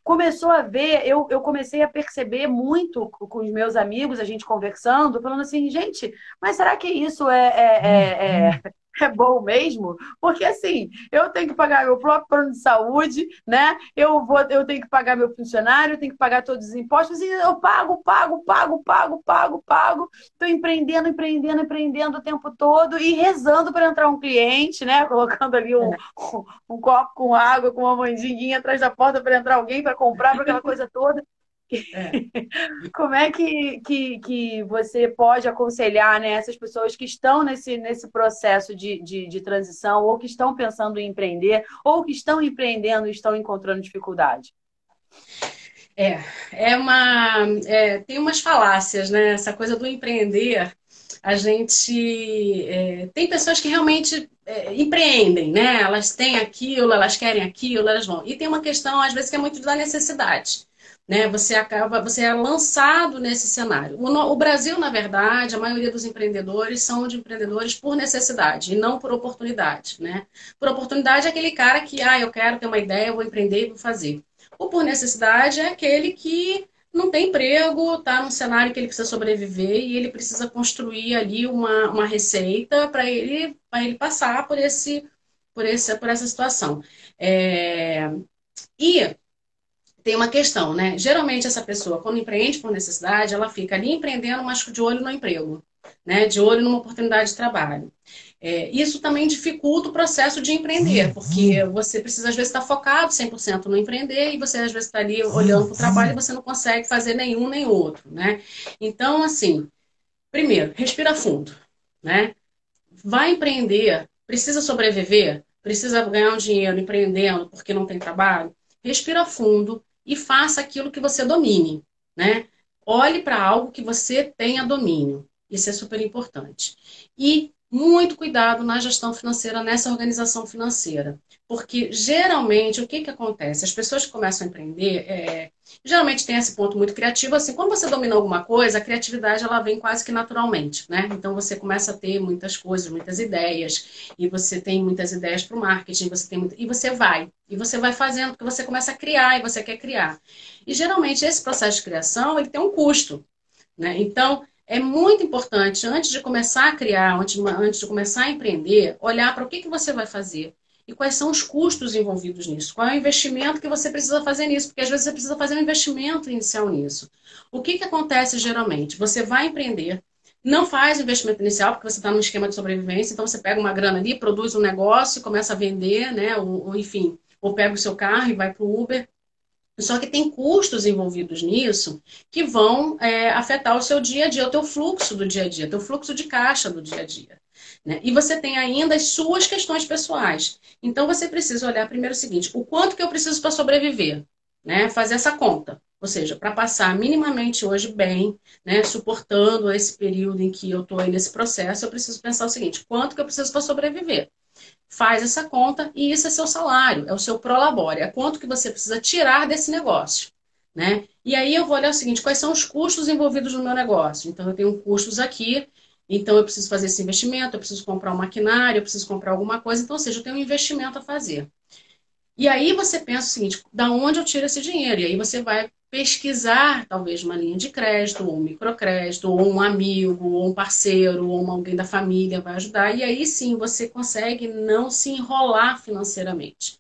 começou a ver, eu, eu comecei a perceber muito com os meus amigos, a gente conversando, falando assim, gente, mas será que isso é, é, é, é é bom mesmo, porque assim, eu tenho que pagar meu próprio plano de saúde, né? Eu vou, eu tenho que pagar meu funcionário, eu tenho que pagar todos os impostos e eu pago, pago, pago, pago, pago, pago. Estou empreendendo, empreendendo, empreendendo o tempo todo e rezando para entrar um cliente, né? Colocando ali um, um, copo com água, com uma mandinguinha atrás da porta para entrar alguém para comprar, para aquela coisa toda. É. Como é que, que, que você pode aconselhar né, essas pessoas que estão nesse, nesse processo de, de, de, transição, ou que estão pensando em empreender, ou que estão empreendendo e estão encontrando dificuldade? É, é uma. É, tem umas falácias, né? Essa coisa do empreender. A gente. É, tem pessoas que realmente é, empreendem, né? Elas têm aquilo, elas querem aquilo, elas vão. E tem uma questão, às vezes, que é muito da necessidade né? Você acaba, você é lançado nesse cenário. O, o, Brasil, na verdade, a maioria dos empreendedores são de empreendedores por necessidade e não por oportunidade, né? Por oportunidade é aquele cara que, ah, eu quero ter uma ideia, vou empreender e vou fazer. O por necessidade é aquele que não tem emprego, está num cenário que ele precisa sobreviver e ele precisa construir ali uma, uma receita para ele, ele passar por esse, por esse, por essa situação. É... E tem uma questão, né? Geralmente essa pessoa, quando empreende por necessidade, ela fica ali empreendendo, mas de olho no emprego, né? De olho numa oportunidade de trabalho. É, isso também dificulta o processo de empreender, porque você precisa, às vezes, estar focado 100% no empreender e você, às vezes, está ali olhando para o trabalho e você não consegue fazer nenhum nem outro, né? Então, assim, primeiro, respira fundo, né? Vai empreender, precisa sobreviver, precisa ganhar um dinheiro empreendendo porque não tem trabalho, respira fundo, e faça aquilo que você domine, né? Olhe para algo que você tenha domínio. Isso é super importante. E muito cuidado na gestão financeira, nessa organização financeira. Porque geralmente o que, que acontece? As pessoas que começam a empreender, é, geralmente tem esse ponto muito criativo, assim, quando você domina alguma coisa, a criatividade ela vem quase que naturalmente, né? Então você começa a ter muitas coisas, muitas ideias, e você tem muitas ideias para o marketing, você tem muito, e você vai, e você vai fazendo, porque você começa a criar e você quer criar. E geralmente esse processo de criação ele tem um custo, né? Então é muito importante, antes de começar a criar, antes, antes de começar a empreender, olhar para o que, que você vai fazer e quais são os custos envolvidos nisso. Qual é o investimento que você precisa fazer nisso? Porque às vezes você precisa fazer um investimento inicial nisso. O que, que acontece geralmente? Você vai empreender, não faz investimento inicial, porque você está num esquema de sobrevivência, então você pega uma grana ali, produz um negócio, começa a vender, né? Ou, ou enfim, ou pega o seu carro e vai para o Uber só que tem custos envolvidos nisso que vão é, afetar o seu dia a dia, o teu fluxo do dia a dia, o teu fluxo de caixa do dia a dia. Né? E você tem ainda as suas questões pessoais. Então você precisa olhar primeiro o seguinte: o quanto que eu preciso para sobreviver? Né? Fazer essa conta. Ou seja, para passar minimamente hoje bem, né, suportando esse período em que eu estou nesse processo, eu preciso pensar o seguinte: quanto que eu preciso para sobreviver? faz essa conta e isso é seu salário, é o seu prolabore, é quanto que você precisa tirar desse negócio. Né? E aí eu vou olhar o seguinte, quais são os custos envolvidos no meu negócio? Então eu tenho custos aqui, então eu preciso fazer esse investimento, eu preciso comprar um maquinário, eu preciso comprar alguma coisa, então ou seja, eu tenho um investimento a fazer. E aí você pensa o seguinte, da onde eu tiro esse dinheiro? E aí você vai pesquisar talvez uma linha de crédito, ou um microcrédito, ou um amigo, ou um parceiro, ou alguém da família vai ajudar. E aí sim você consegue não se enrolar financeiramente.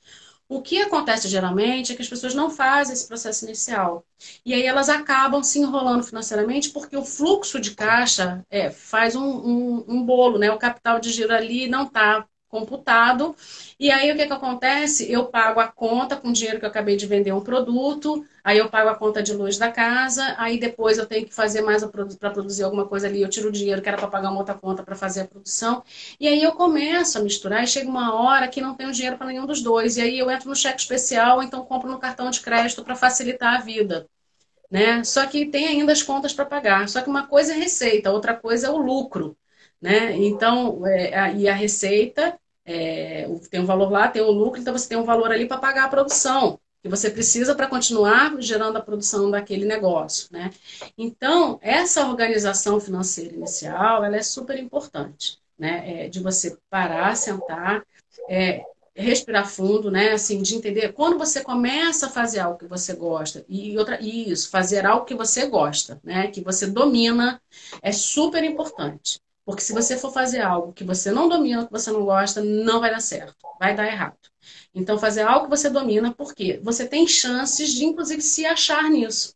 O que acontece geralmente é que as pessoas não fazem esse processo inicial. E aí elas acabam se enrolando financeiramente porque o fluxo de caixa é, faz um, um, um bolo, né? O capital de giro ali não está computado. E aí o que, que acontece? Eu pago a conta com o dinheiro que eu acabei de vender um produto, aí eu pago a conta de luz da casa, aí depois eu tenho que fazer mais para produzir alguma coisa ali, eu tiro o dinheiro que era para pagar uma outra conta para fazer a produção. E aí eu começo a misturar e chega uma hora que não tenho dinheiro para nenhum dos dois. E aí eu entro no cheque especial, ou então compro no cartão de crédito para facilitar a vida. Né? Só que tem ainda as contas para pagar. Só que uma coisa é receita, outra coisa é o lucro. Né? Então, é, e a receita é, tem um valor lá, tem o um lucro, então você tem um valor ali para pagar a produção, que você precisa para continuar gerando a produção daquele negócio. Né? Então, essa organização financeira inicial, ela é super importante, né? É, de você parar, sentar, é, respirar fundo, né? Assim, de entender quando você começa a fazer algo que você gosta e outra e isso, fazer algo que você gosta, né? Que você domina, é super importante. Porque se você for fazer algo que você não domina, que você não gosta, não vai dar certo, vai dar errado. Então, fazer algo que você domina, porque você tem chances de, inclusive, se achar nisso.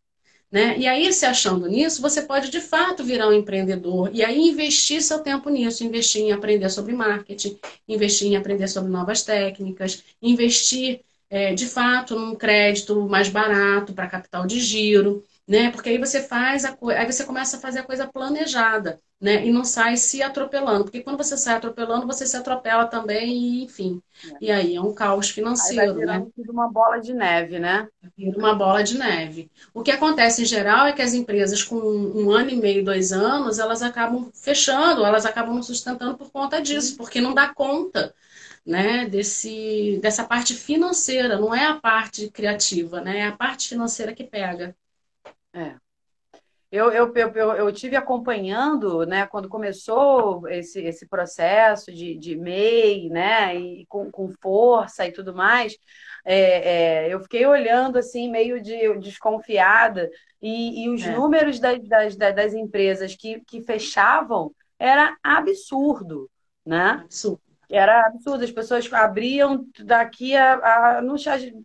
Né? E aí, se achando nisso, você pode de fato virar um empreendedor e aí investir seu tempo nisso, investir em aprender sobre marketing, investir em aprender sobre novas técnicas, investir é, de fato num crédito mais barato para capital de giro, né? Porque aí você faz a aí você começa a fazer a coisa planejada, né? E não sai se atropelando, porque quando você sai atropelando, você se atropela também e, enfim. É. E aí é um caos financeiro, aí vai né? uma bola de neve, né? Vira uma bola de neve. O que acontece em geral é que as empresas com um ano e meio, dois anos, elas acabam fechando, elas acabam não sustentando por conta disso, porque não dá conta. Né, desse, dessa parte financeira, não é a parte criativa, né, é a parte financeira que pega. É. Eu, eu, eu, eu, tive acompanhando, né, quando começou esse, esse processo de, de MEI, né, e com, com força e tudo mais, é, é, eu fiquei olhando, assim, meio de, desconfiada, e, e os é. números das, das, das empresas que, que fechavam era absurdo, né? Absurdo. Era absurdo, as pessoas abriam daqui a, a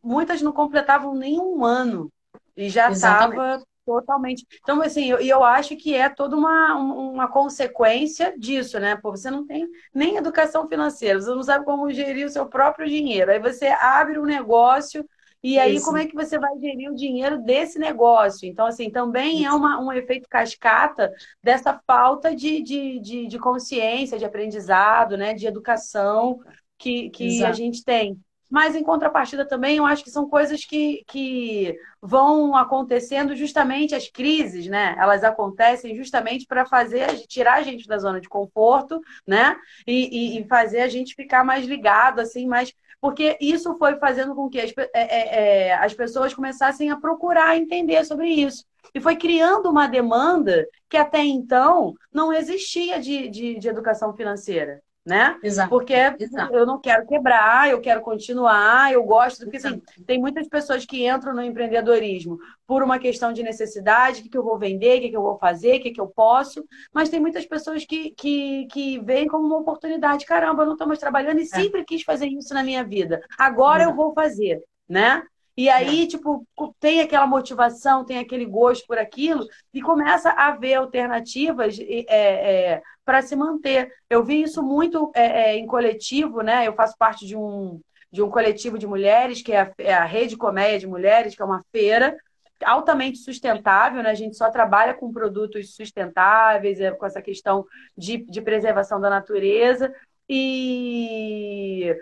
muitas não completavam nem um ano e já estava Totalmente. Então, assim, eu, eu acho que é toda uma, uma consequência disso, né? Pô, você não tem nem educação financeira, você não sabe como gerir o seu próprio dinheiro. Aí você abre um negócio e aí Isso. como é que você vai gerir o dinheiro desse negócio? Então, assim, também Isso. é uma, um efeito cascata dessa falta de, de, de, de consciência, de aprendizado, né? De educação que, que a gente tem. Mas, em contrapartida, também, eu acho que são coisas que, que vão acontecendo justamente, as crises, né? Elas acontecem justamente para fazer, tirar a gente da zona de conforto, né? E, e, e, fazer a gente ficar mais ligado, assim, mais. Porque isso foi fazendo com que as, é, é, é, as pessoas começassem a procurar entender sobre isso. E foi criando uma demanda que até então não existia de, de, de educação financeira né? Exato. Porque Exato. eu não quero quebrar, eu quero continuar, eu gosto, porque assim, tem muitas pessoas que entram no empreendedorismo por uma questão de necessidade, o que, que eu vou vender, o que, que eu vou fazer, o que, que eu posso, mas tem muitas pessoas que, que, que veem como uma oportunidade, caramba, eu não estou mais trabalhando e é. sempre quis fazer isso na minha vida, agora é. eu vou fazer, né? E aí, é. tipo, tem aquela motivação, tem aquele gosto por aquilo, e começa a haver alternativas é, é, para se manter. Eu vi isso muito é, é, em coletivo, né? Eu faço parte de um, de um coletivo de mulheres, que é a, é a Rede Comédia de Mulheres, que é uma feira altamente sustentável, né? A gente só trabalha com produtos sustentáveis, com essa questão de, de preservação da natureza. E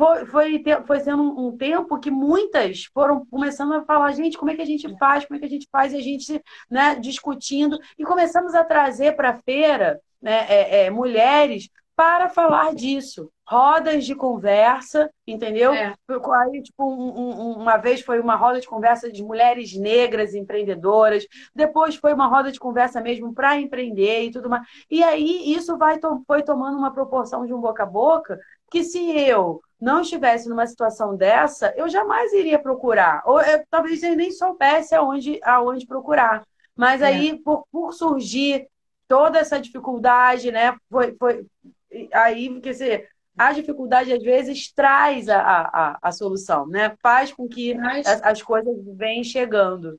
foi, foi, foi sendo um, tempo que muitas foram começando a falar, gente, como é que a gente faz, como é que a gente faz, e a gente né, discutindo, e começamos a trazer para a feira né, é, é, mulheres para falar disso. Rodas de conversa, entendeu? É. Aí, tipo, um, um, uma vez foi uma roda de conversa de mulheres negras empreendedoras, depois foi uma roda de conversa mesmo para empreender e tudo mais. E aí isso vai, foi tomando uma proporção de um boca a boca que se eu não estivesse numa situação dessa, eu jamais iria procurar. Ou eu, talvez eu nem soubesse aonde, aonde procurar. Mas é. aí, por, por surgir toda essa dificuldade, né? Foi, foi aí, quer dizer, a dificuldade às vezes traz a, a, a solução, né? Faz com que as, as coisas venham chegando.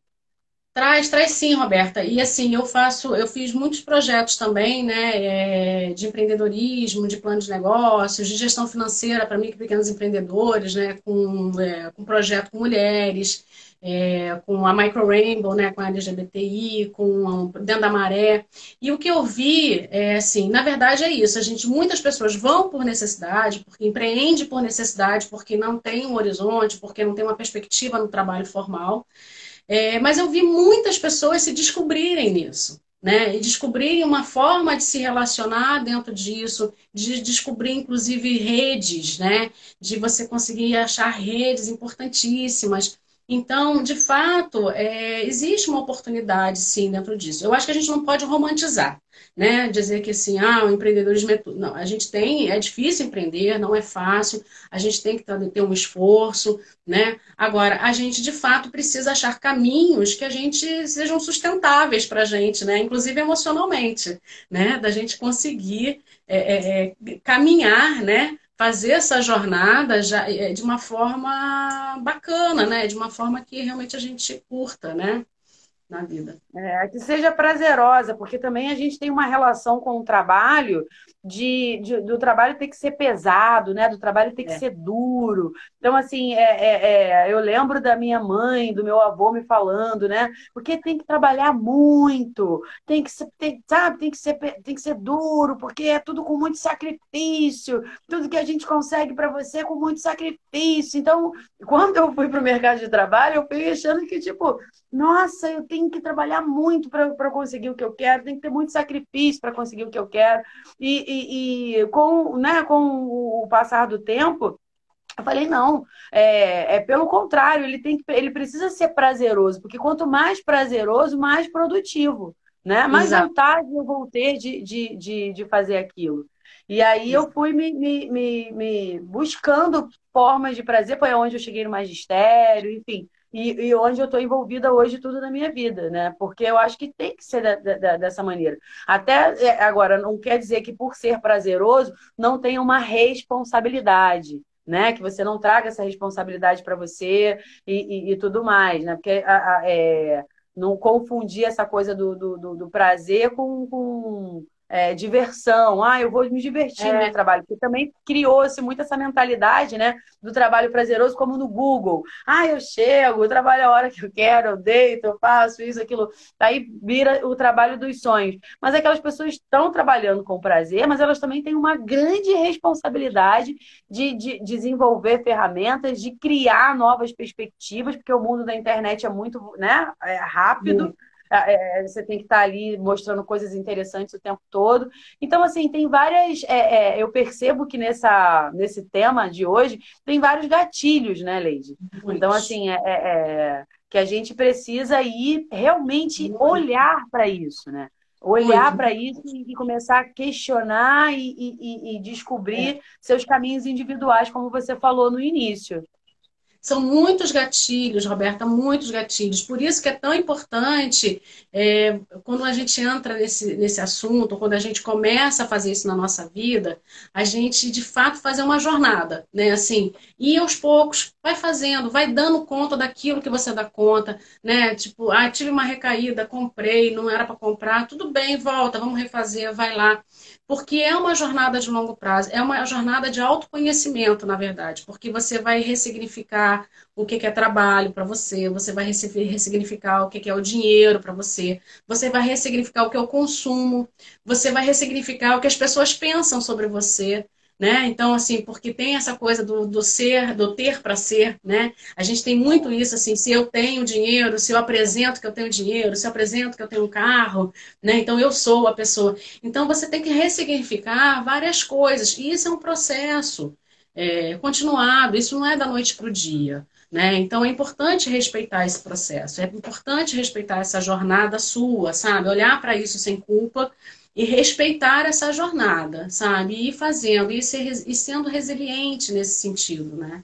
Traz, traz sim, Roberta. E assim, eu faço, eu fiz muitos projetos também, né, é, de empreendedorismo, de plano de negócios, de gestão financeira para e pequenos empreendedores, né, com, é, com projeto com mulheres, é, com a Micro Rainbow, né, com a LGBTI, com dentro da maré. E o que eu vi é assim, na verdade é isso. A gente, muitas pessoas vão por necessidade, porque empreende por necessidade, porque não tem um horizonte, porque não tem uma perspectiva no trabalho formal. É, mas eu vi muitas pessoas se descobrirem nisso. Né? E descobrirem uma forma de se relacionar dentro disso, de descobrir, inclusive, redes, né? De você conseguir achar redes importantíssimas. Então, de fato, é, existe uma oportunidade, sim, dentro disso. Eu acho que a gente não pode romantizar né? Dizer que assim, ah, o empreendedorismo é. Não, a gente tem, é difícil empreender, não é fácil, a gente tem que ter um esforço, né? Agora, a gente de fato precisa achar caminhos que a gente sejam sustentáveis para a gente, né? Inclusive emocionalmente, né? Da gente conseguir é, é, é, caminhar, né? Fazer essa jornada já, é, de uma forma bacana, né? De uma forma que realmente a gente curta, né? na vida. É, que seja prazerosa, porque também a gente tem uma relação com o trabalho de, de, do trabalho ter que ser pesado, né? Do trabalho ter que é. ser duro. Então, assim, é, é, é, eu lembro da minha mãe, do meu avô me falando, né? Porque tem que trabalhar muito, tem que ser, tem, sabe, tem que ser, tem que ser duro, porque é tudo com muito sacrifício, tudo que a gente consegue para você é com muito sacrifício. Então, quando eu fui para o mercado de trabalho, eu fui achando que, tipo, nossa, eu tenho que trabalhar muito para conseguir o que eu quero, tem que ter muito sacrifício para conseguir o que eu quero. E, e, e, com, né, com o passar do tempo, eu falei, não, é, é, pelo contrário, ele, tem que, ele precisa ser prazeroso, porque quanto mais prazeroso, mais produtivo, né? Mais Exato. vontade eu vou ter de, de, de, de fazer aquilo. E aí eu fui me, me, me, me buscando formas de prazer, foi onde eu cheguei no magistério, enfim e, e onde eu estou envolvida hoje tudo na minha vida, né? Porque eu acho que tem que ser da, da, dessa maneira. Até é, agora, não quer dizer que por ser prazeroso não tenha uma responsabilidade. Né? Que você não traga essa responsabilidade para você e, e, e, tudo mais, né? Porque a, a, é, não confundir essa coisa do, do, do prazer com, com é, diversão, ah, eu vou me divertir é. no meu trabalho, porque também criou-se muito essa mentalidade, né, do trabalho prazeroso, como no Google. Ah, eu chego, eu trabalho a hora que eu quero, eu deito, eu faço isso, aquilo. Aí vira o trabalho dos sonhos. Mas aquelas pessoas estão trabalhando com prazer, mas elas também têm uma grande responsabilidade de, de desenvolver ferramentas, de criar novas perspectivas, porque o mundo da internet é muito né, é rápido. É, você tem que estar ali mostrando coisas interessantes o tempo todo. Então, assim, tem várias. É, é, eu percebo que nessa, nesse tema de hoje tem vários gatilhos, né, Leide? Então, assim, é, é, que a gente precisa ir realmente Muito. olhar para isso, né? Olhar para isso e começar a questionar e, e, e descobrir seus caminhos individuais, como você falou no início. São muitos gatilhos, Roberta, muitos gatilhos. Por isso que é tão importante, é, quando a gente entra nesse, nesse assunto, quando a gente começa a fazer isso na nossa vida, a gente, de fato, fazer uma jornada, né? Assim, e aos poucos, vai fazendo, vai dando conta daquilo que você dá conta, né? Tipo, ah, tive uma recaída, comprei, não era para comprar, tudo bem, volta, vamos refazer, vai lá porque é uma jornada de longo prazo, é uma jornada de autoconhecimento, na verdade, porque você vai ressignificar o que é trabalho para você, você vai ressignificar o que é o dinheiro para você, você vai ressignificar o que é o consumo, você vai ressignificar o que as pessoas pensam sobre você, né? Então, assim, porque tem essa coisa do, do ser, do ter para ser, né? A gente tem muito isso, assim, se eu tenho dinheiro, se eu apresento que eu tenho dinheiro, se eu apresento que eu tenho um carro, né? Então eu sou a pessoa. Então você tem que ressignificar várias coisas. E isso é um processo é, continuado, isso não é da noite para o dia. Né? Então é importante respeitar esse processo, é importante respeitar essa jornada sua, sabe? Olhar para isso sem culpa e respeitar essa jornada, sabe? E ir fazendo, e, ser, e sendo resiliente nesse sentido, né?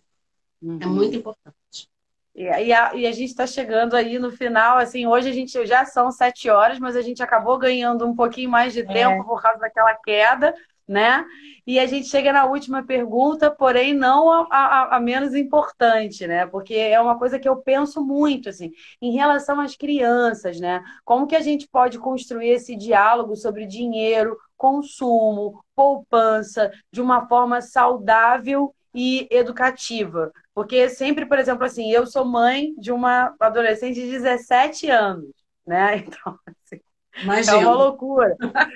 Uhum. É muito importante. E, e, a, e a gente está chegando aí no final, assim, hoje a gente já são sete horas, mas a gente acabou ganhando um pouquinho mais de é. tempo por causa daquela queda, né? E a gente chega na última pergunta, porém não a, a, a, menos importante, né? Porque é uma coisa que eu penso muito, assim, em relação às crianças, né? Como que a gente pode construir esse diálogo sobre dinheiro, consumo, poupança, de uma forma saudável e educativa? Porque sempre, por exemplo, assim, eu sou mãe de uma adolescente de 17 anos, né? Então, assim, Imagina. é uma loucura.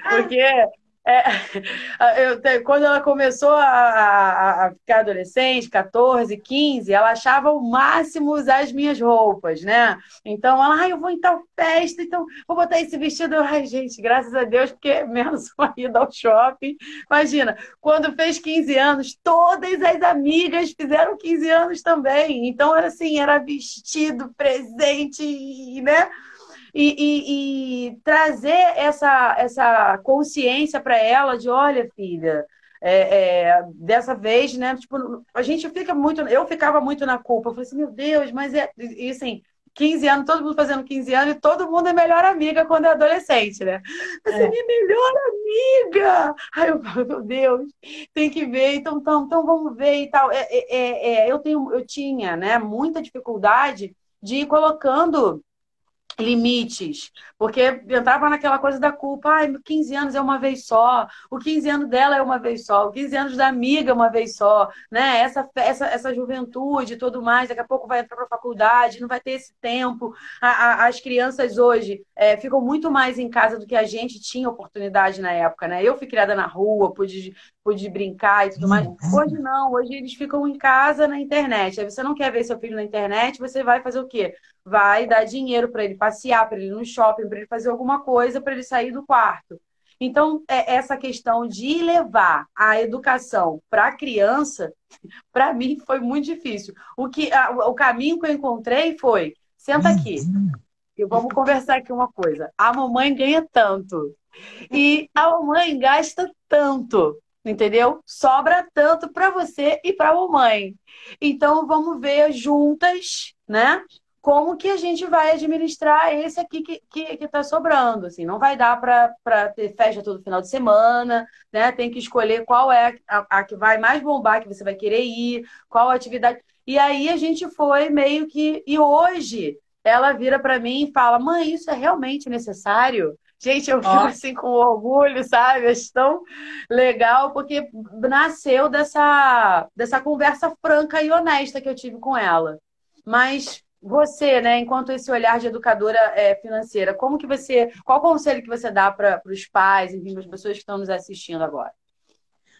Porque é, eu, quando ela começou a, a, a, ficar adolescente, 14, 15, ela achava o máximo usar as minhas roupas, né? Então, ela, ai, eu vou em tal festa, então vou botar esse vestido. Ai, gente, graças a Deus, porque menos uma ida ao shopping. Imagina, quando fez 15 anos, todas as amigas fizeram 15 anos também. Então, era assim, era vestido, presente, né? E, e, e trazer essa, essa consciência para ela de, olha, filha, é, é, dessa vez, né? Tipo, a gente fica muito, eu ficava muito na culpa. Eu falei assim, meu Deus, mas é. E assim, 15 anos, todo mundo fazendo 15 anos e todo mundo é melhor amiga quando é adolescente, né? Você é minha melhor amiga! Ai, eu falo, meu Deus, tem que ver, então, então, então vamos ver e tal. É, é, é, eu, tenho, eu tinha né, muita dificuldade de ir colocando limites, porque entrava naquela coisa da culpa, ai, 15 anos é uma vez só, o 15 anos dela é uma vez só, o 15 anos da amiga é uma vez só, né? Essa, essa, essa juventude e tudo mais, daqui a pouco vai entrar para a faculdade, não vai ter esse tempo. A, a, as crianças hoje é, ficam muito mais em casa do que a gente tinha oportunidade na época, né? Eu fui criada na rua, pude, pude brincar e tudo mais. Hoje não, hoje eles ficam em casa na internet. Aí você não quer ver seu filho na internet, você vai fazer o quê? Vai dar dinheiro para ele passear, para ele ir no shopping, para ele fazer alguma coisa, para ele sair do quarto. Então, é essa questão de levar a educação para a criança, para mim foi muito difícil. O, que, a, o caminho que eu encontrei foi: senta aqui, e vamos conversar aqui uma coisa. A mamãe ganha tanto, e a mamãe gasta tanto entendeu? Sobra tanto para você e para a mamãe. Então vamos ver juntas, né? Como que a gente vai administrar esse aqui que está que, que tá sobrando. Assim, não vai dar para ter festa todo final de semana, né? Tem que escolher qual é a, a, que vai mais bombar, que você vai querer ir, qual atividade. E aí a gente foi meio que. E hoje ela vira para mim e fala: mãe, isso é realmente necessário? Gente, eu fico assim com orgulho, sabe? Acho tão legal, porque nasceu dessa, dessa conversa franca e honesta que eu tive com ela. Mas você, né, enquanto esse olhar de educadora é, financeira, como que você, qual conselho que você dá para os pais, enfim, para as pessoas que estão nos assistindo agora?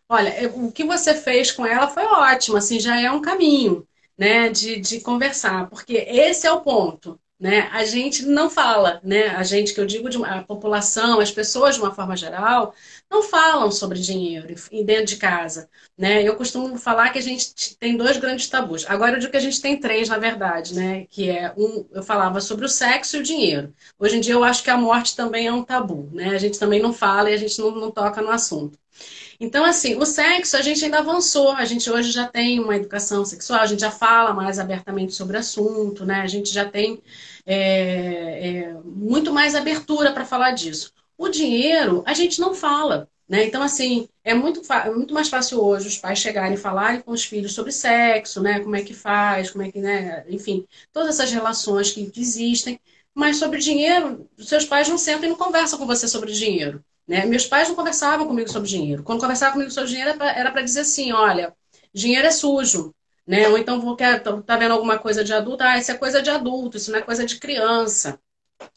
Olha, o que você fez com ela foi ótimo, assim, já é um caminho, né, de, de conversar, porque esse é o ponto né? A gente não fala, né? A gente que eu digo de a população, as pessoas de uma forma geral, não falam sobre dinheiro dentro de casa, né? Eu costumo falar que a gente tem dois grandes tabus. Agora eu digo que a gente tem três, na verdade, né? Que é um, eu falava sobre o sexo e o dinheiro. Hoje em dia eu acho que a morte também é um tabu, né? A gente também não fala e a gente não, não toca no assunto. Então, assim, o sexo a gente ainda avançou, a gente hoje já tem uma educação sexual, a gente já fala mais abertamente sobre o assunto, né? A gente já tem é, é, muito mais abertura para falar disso. O dinheiro, a gente não fala. Né? Então, assim, é muito, é muito mais fácil hoje os pais chegarem e falarem com os filhos sobre sexo, né? Como é que faz, como é que, né? Enfim, todas essas relações que existem. Mas sobre dinheiro, seus pais não sentam e não conversam com você sobre dinheiro. Né? Meus pais não conversavam comigo sobre dinheiro. Quando conversavam comigo sobre dinheiro, era para dizer assim: olha, dinheiro é sujo. Né? Ou então vou quer, tá, tá vendo alguma coisa de adulto, ah, isso é coisa de adulto, isso não é coisa de criança.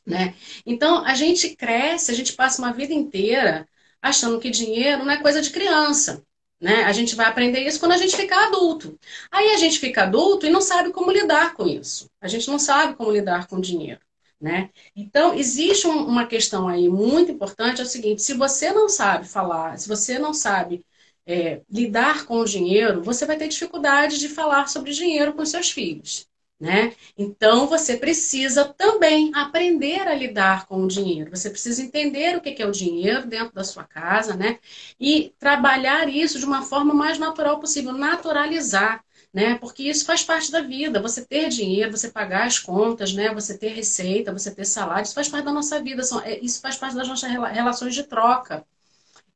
Né? Então a gente cresce, a gente passa uma vida inteira achando que dinheiro não é coisa de criança. Né? A gente vai aprender isso quando a gente ficar adulto. Aí a gente fica adulto e não sabe como lidar com isso. A gente não sabe como lidar com dinheiro. Né? Então, existe um, uma questão aí muito importante, é o seguinte, se você não sabe falar, se você não sabe é, lidar com o dinheiro, você vai ter dificuldade de falar sobre dinheiro com seus filhos. Né? Então você precisa também aprender a lidar com o dinheiro. Você precisa entender o que é o dinheiro dentro da sua casa, né? E trabalhar isso de uma forma mais natural possível, naturalizar, né? Porque isso faz parte da vida. Você ter dinheiro, você pagar as contas, né? Você ter receita, você ter salário, isso faz parte da nossa vida. É, isso faz parte das nossas relações de troca.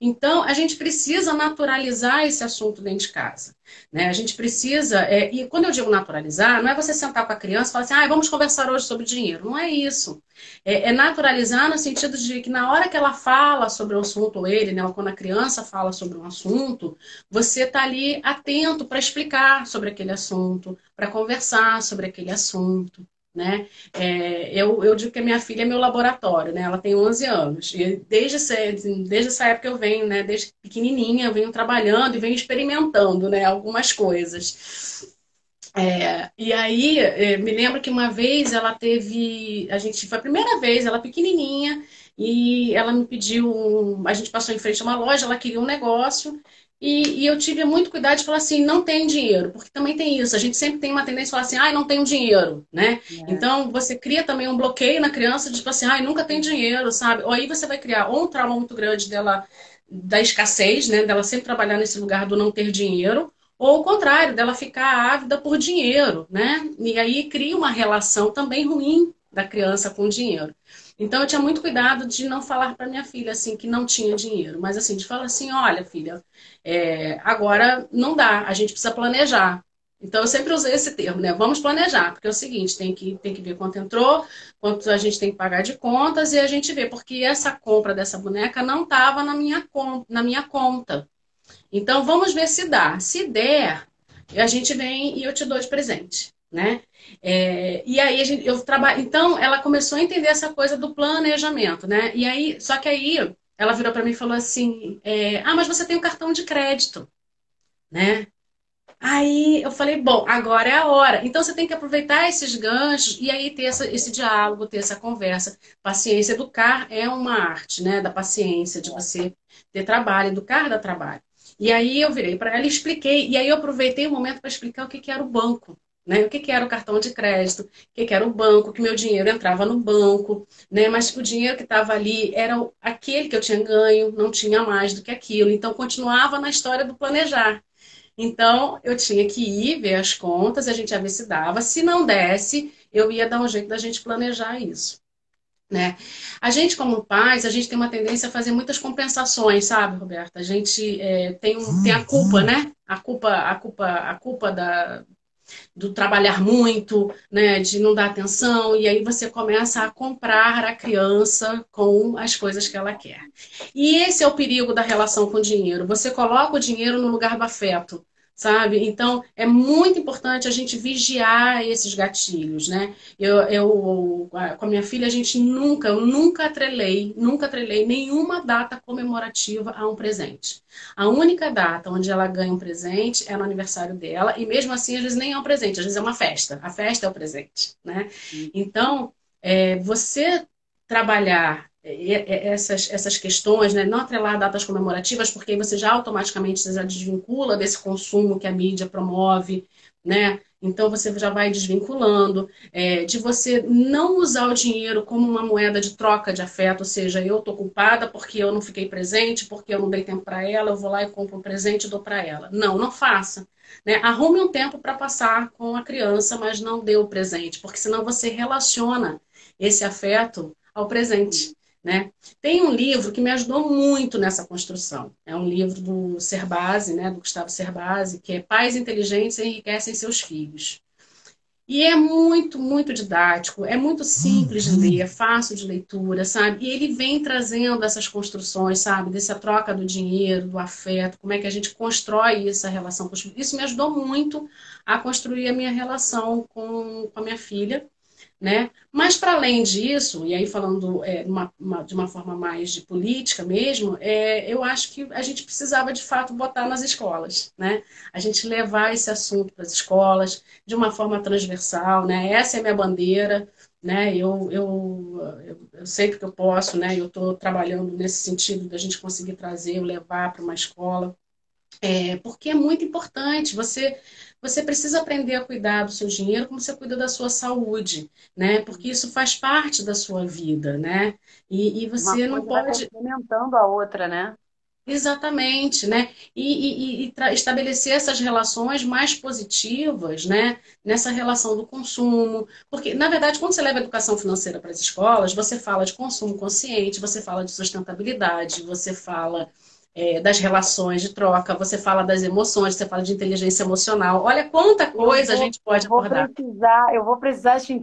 Então, a gente precisa naturalizar esse assunto dentro de casa. Né? A gente precisa, é, e quando eu digo naturalizar, não é você sentar com a criança e falar assim, ah, vamos conversar hoje sobre dinheiro. Não é isso. É, é, naturalizar no sentido de que na hora que ela fala sobre o assunto, ou ele, né, ou quando a criança fala sobre um assunto, você está ali atento para explicar sobre aquele assunto, para conversar sobre aquele assunto né? É, eu, eu digo que a minha filha é meu laboratório, né? Ela tem 11 anos. E desde, desde essa época eu venho, né? Desde pequenininha, eu venho trabalhando e venho experimentando, né? Algumas coisas. É, e aí, é, me lembro que uma vez ela teve... A gente, foi a primeira vez, ela pequenininha, e ela me pediu... A gente passou em frente a uma loja, ela queria um negócio... E, e, eu tive muito cuidado de falar assim, não tem dinheiro, porque também tem isso. A gente sempre tem uma tendência de falar assim, ai, não tenho dinheiro, né? É. Então você cria também um bloqueio na criança de tipo assim, ai, nunca tem dinheiro, sabe? Ou aí você vai criar ou um trauma muito grande dela da escassez, né? Dela sempre trabalhar nesse lugar do não ter dinheiro, ou o contrário, dela ficar ávida por dinheiro, né? E aí cria uma relação também ruim da criança com o dinheiro. Então eu tinha muito cuidado de não falar para minha filha assim que não tinha dinheiro, mas assim de falar assim, olha filha, é, agora não dá, a gente precisa planejar. Então eu sempre usei esse termo, né? Vamos planejar, porque é o seguinte, tem que tem que ver quanto entrou, quanto a gente tem que pagar de contas e a gente vê porque essa compra dessa boneca não estava na minha na minha conta. Então vamos ver se dá. Se der, a gente vem e eu te dou de presente né? É, e aí gente, eu trabalho, então ela começou a entender essa coisa do planejamento, né? E aí, só que aí ela virou para mim e falou assim, é, ah, mas você tem um cartão de crédito, né? Aí eu falei, bom, agora é a hora. Então você tem que aproveitar esses ganchos e aí ter essa, esse diálogo, ter essa conversa. Paciência, educar é uma arte, né? Da paciência, de você ter trabalho, educar da trabalho. E aí eu virei para ela e expliquei. E aí eu aproveitei o momento para explicar o que, que era o banco. Né? O que, que, era o cartão de crédito, o que, que, era o banco, que meu dinheiro entrava no banco, né? mas que o dinheiro que estava ali era aquele que eu tinha ganho, não tinha mais do que aquilo. Então, continuava na história do planejar. Então, eu tinha que ir ver as contas, a gente ia ver se dava. Se não desse, eu ia dar um jeito da gente planejar isso. Né? A gente, como pais, a gente tem uma tendência a fazer muitas compensações, sabe, Roberta? A gente é, tem, um, tem a culpa, né? A culpa, a culpa, a culpa da, do trabalhar muito, né, de não dar atenção, e aí você começa a comprar a criança com as coisas que ela quer. E esse é o perigo da relação com o dinheiro. Você coloca o dinheiro no lugar do afeto sabe? Então, é muito importante a gente vigiar esses gatilhos, né? Eu, eu com a minha filha, a gente nunca, eu nunca atrelei, nunca atrelei nenhuma data comemorativa a um presente. A única data onde ela ganha um presente é no aniversário dela, e mesmo assim, às vezes nem é um presente, às vezes é uma festa. A festa é o presente, né? Então, é, você trabalhar essas, essas questões, né? não atrelar datas comemorativas, porque aí você já automaticamente você já desvincula desse consumo que a mídia promove, né? Então você já vai desvinculando, é, de você não usar o dinheiro como uma moeda de troca de afeto, ou seja, eu tô culpada porque eu não fiquei presente, porque eu não dei tempo para ela, eu vou lá e compro um presente e dou para ela. Não, não faça. Né? Arrume um tempo para passar com a criança, mas não dê o presente, porque senão você relaciona esse afeto ao presente. Né? Tem um livro que me ajudou muito nessa construção. É um livro do Cerbasi, né, do Gustavo Cerbasi, que é Pais Inteligentes Enriquecem Seus Filhos. E é muito, muito didático, é muito simples de ler, é fácil de leitura, sabe? E ele vem trazendo essas construções, sabe? Dessa troca do dinheiro, do afeto, como é que a gente constrói essa relação com os filhos. Isso me ajudou muito a construir a minha relação com, com a minha filha Né? Mas, para além disso, e aí falando é, uma, uma, de uma forma mais de política mesmo, é, eu acho que a gente precisava, de fato, botar nas escolas. Né? A gente levar esse assunto para as escolas de uma forma transversal. Né? Essa é a minha bandeira. Né? Eu, eu, eu, eu sempre que eu posso, né? eu estou trabalhando nesse sentido da gente conseguir trazer, levar para uma escola. É, porque é muito importante. Você você precisa aprender a cuidar do seu dinheiro como você cuida da sua saúde, né? Porque isso faz parte da sua vida, né? E, e você não pode. Vai a outra, né? Exatamente, né? E, e, e estabelecer essas relações mais positivas, né? Nessa relação do consumo. Porque, na verdade, quando você leva a educação financeira para as escolas, você fala de consumo consciente, você fala de sustentabilidade, você fala é, das relações de troca, você fala das emoções, você fala de inteligência emocional. Olha quanta coisa vou, a gente pode abordar. Precisar, eu vou precisar te interromper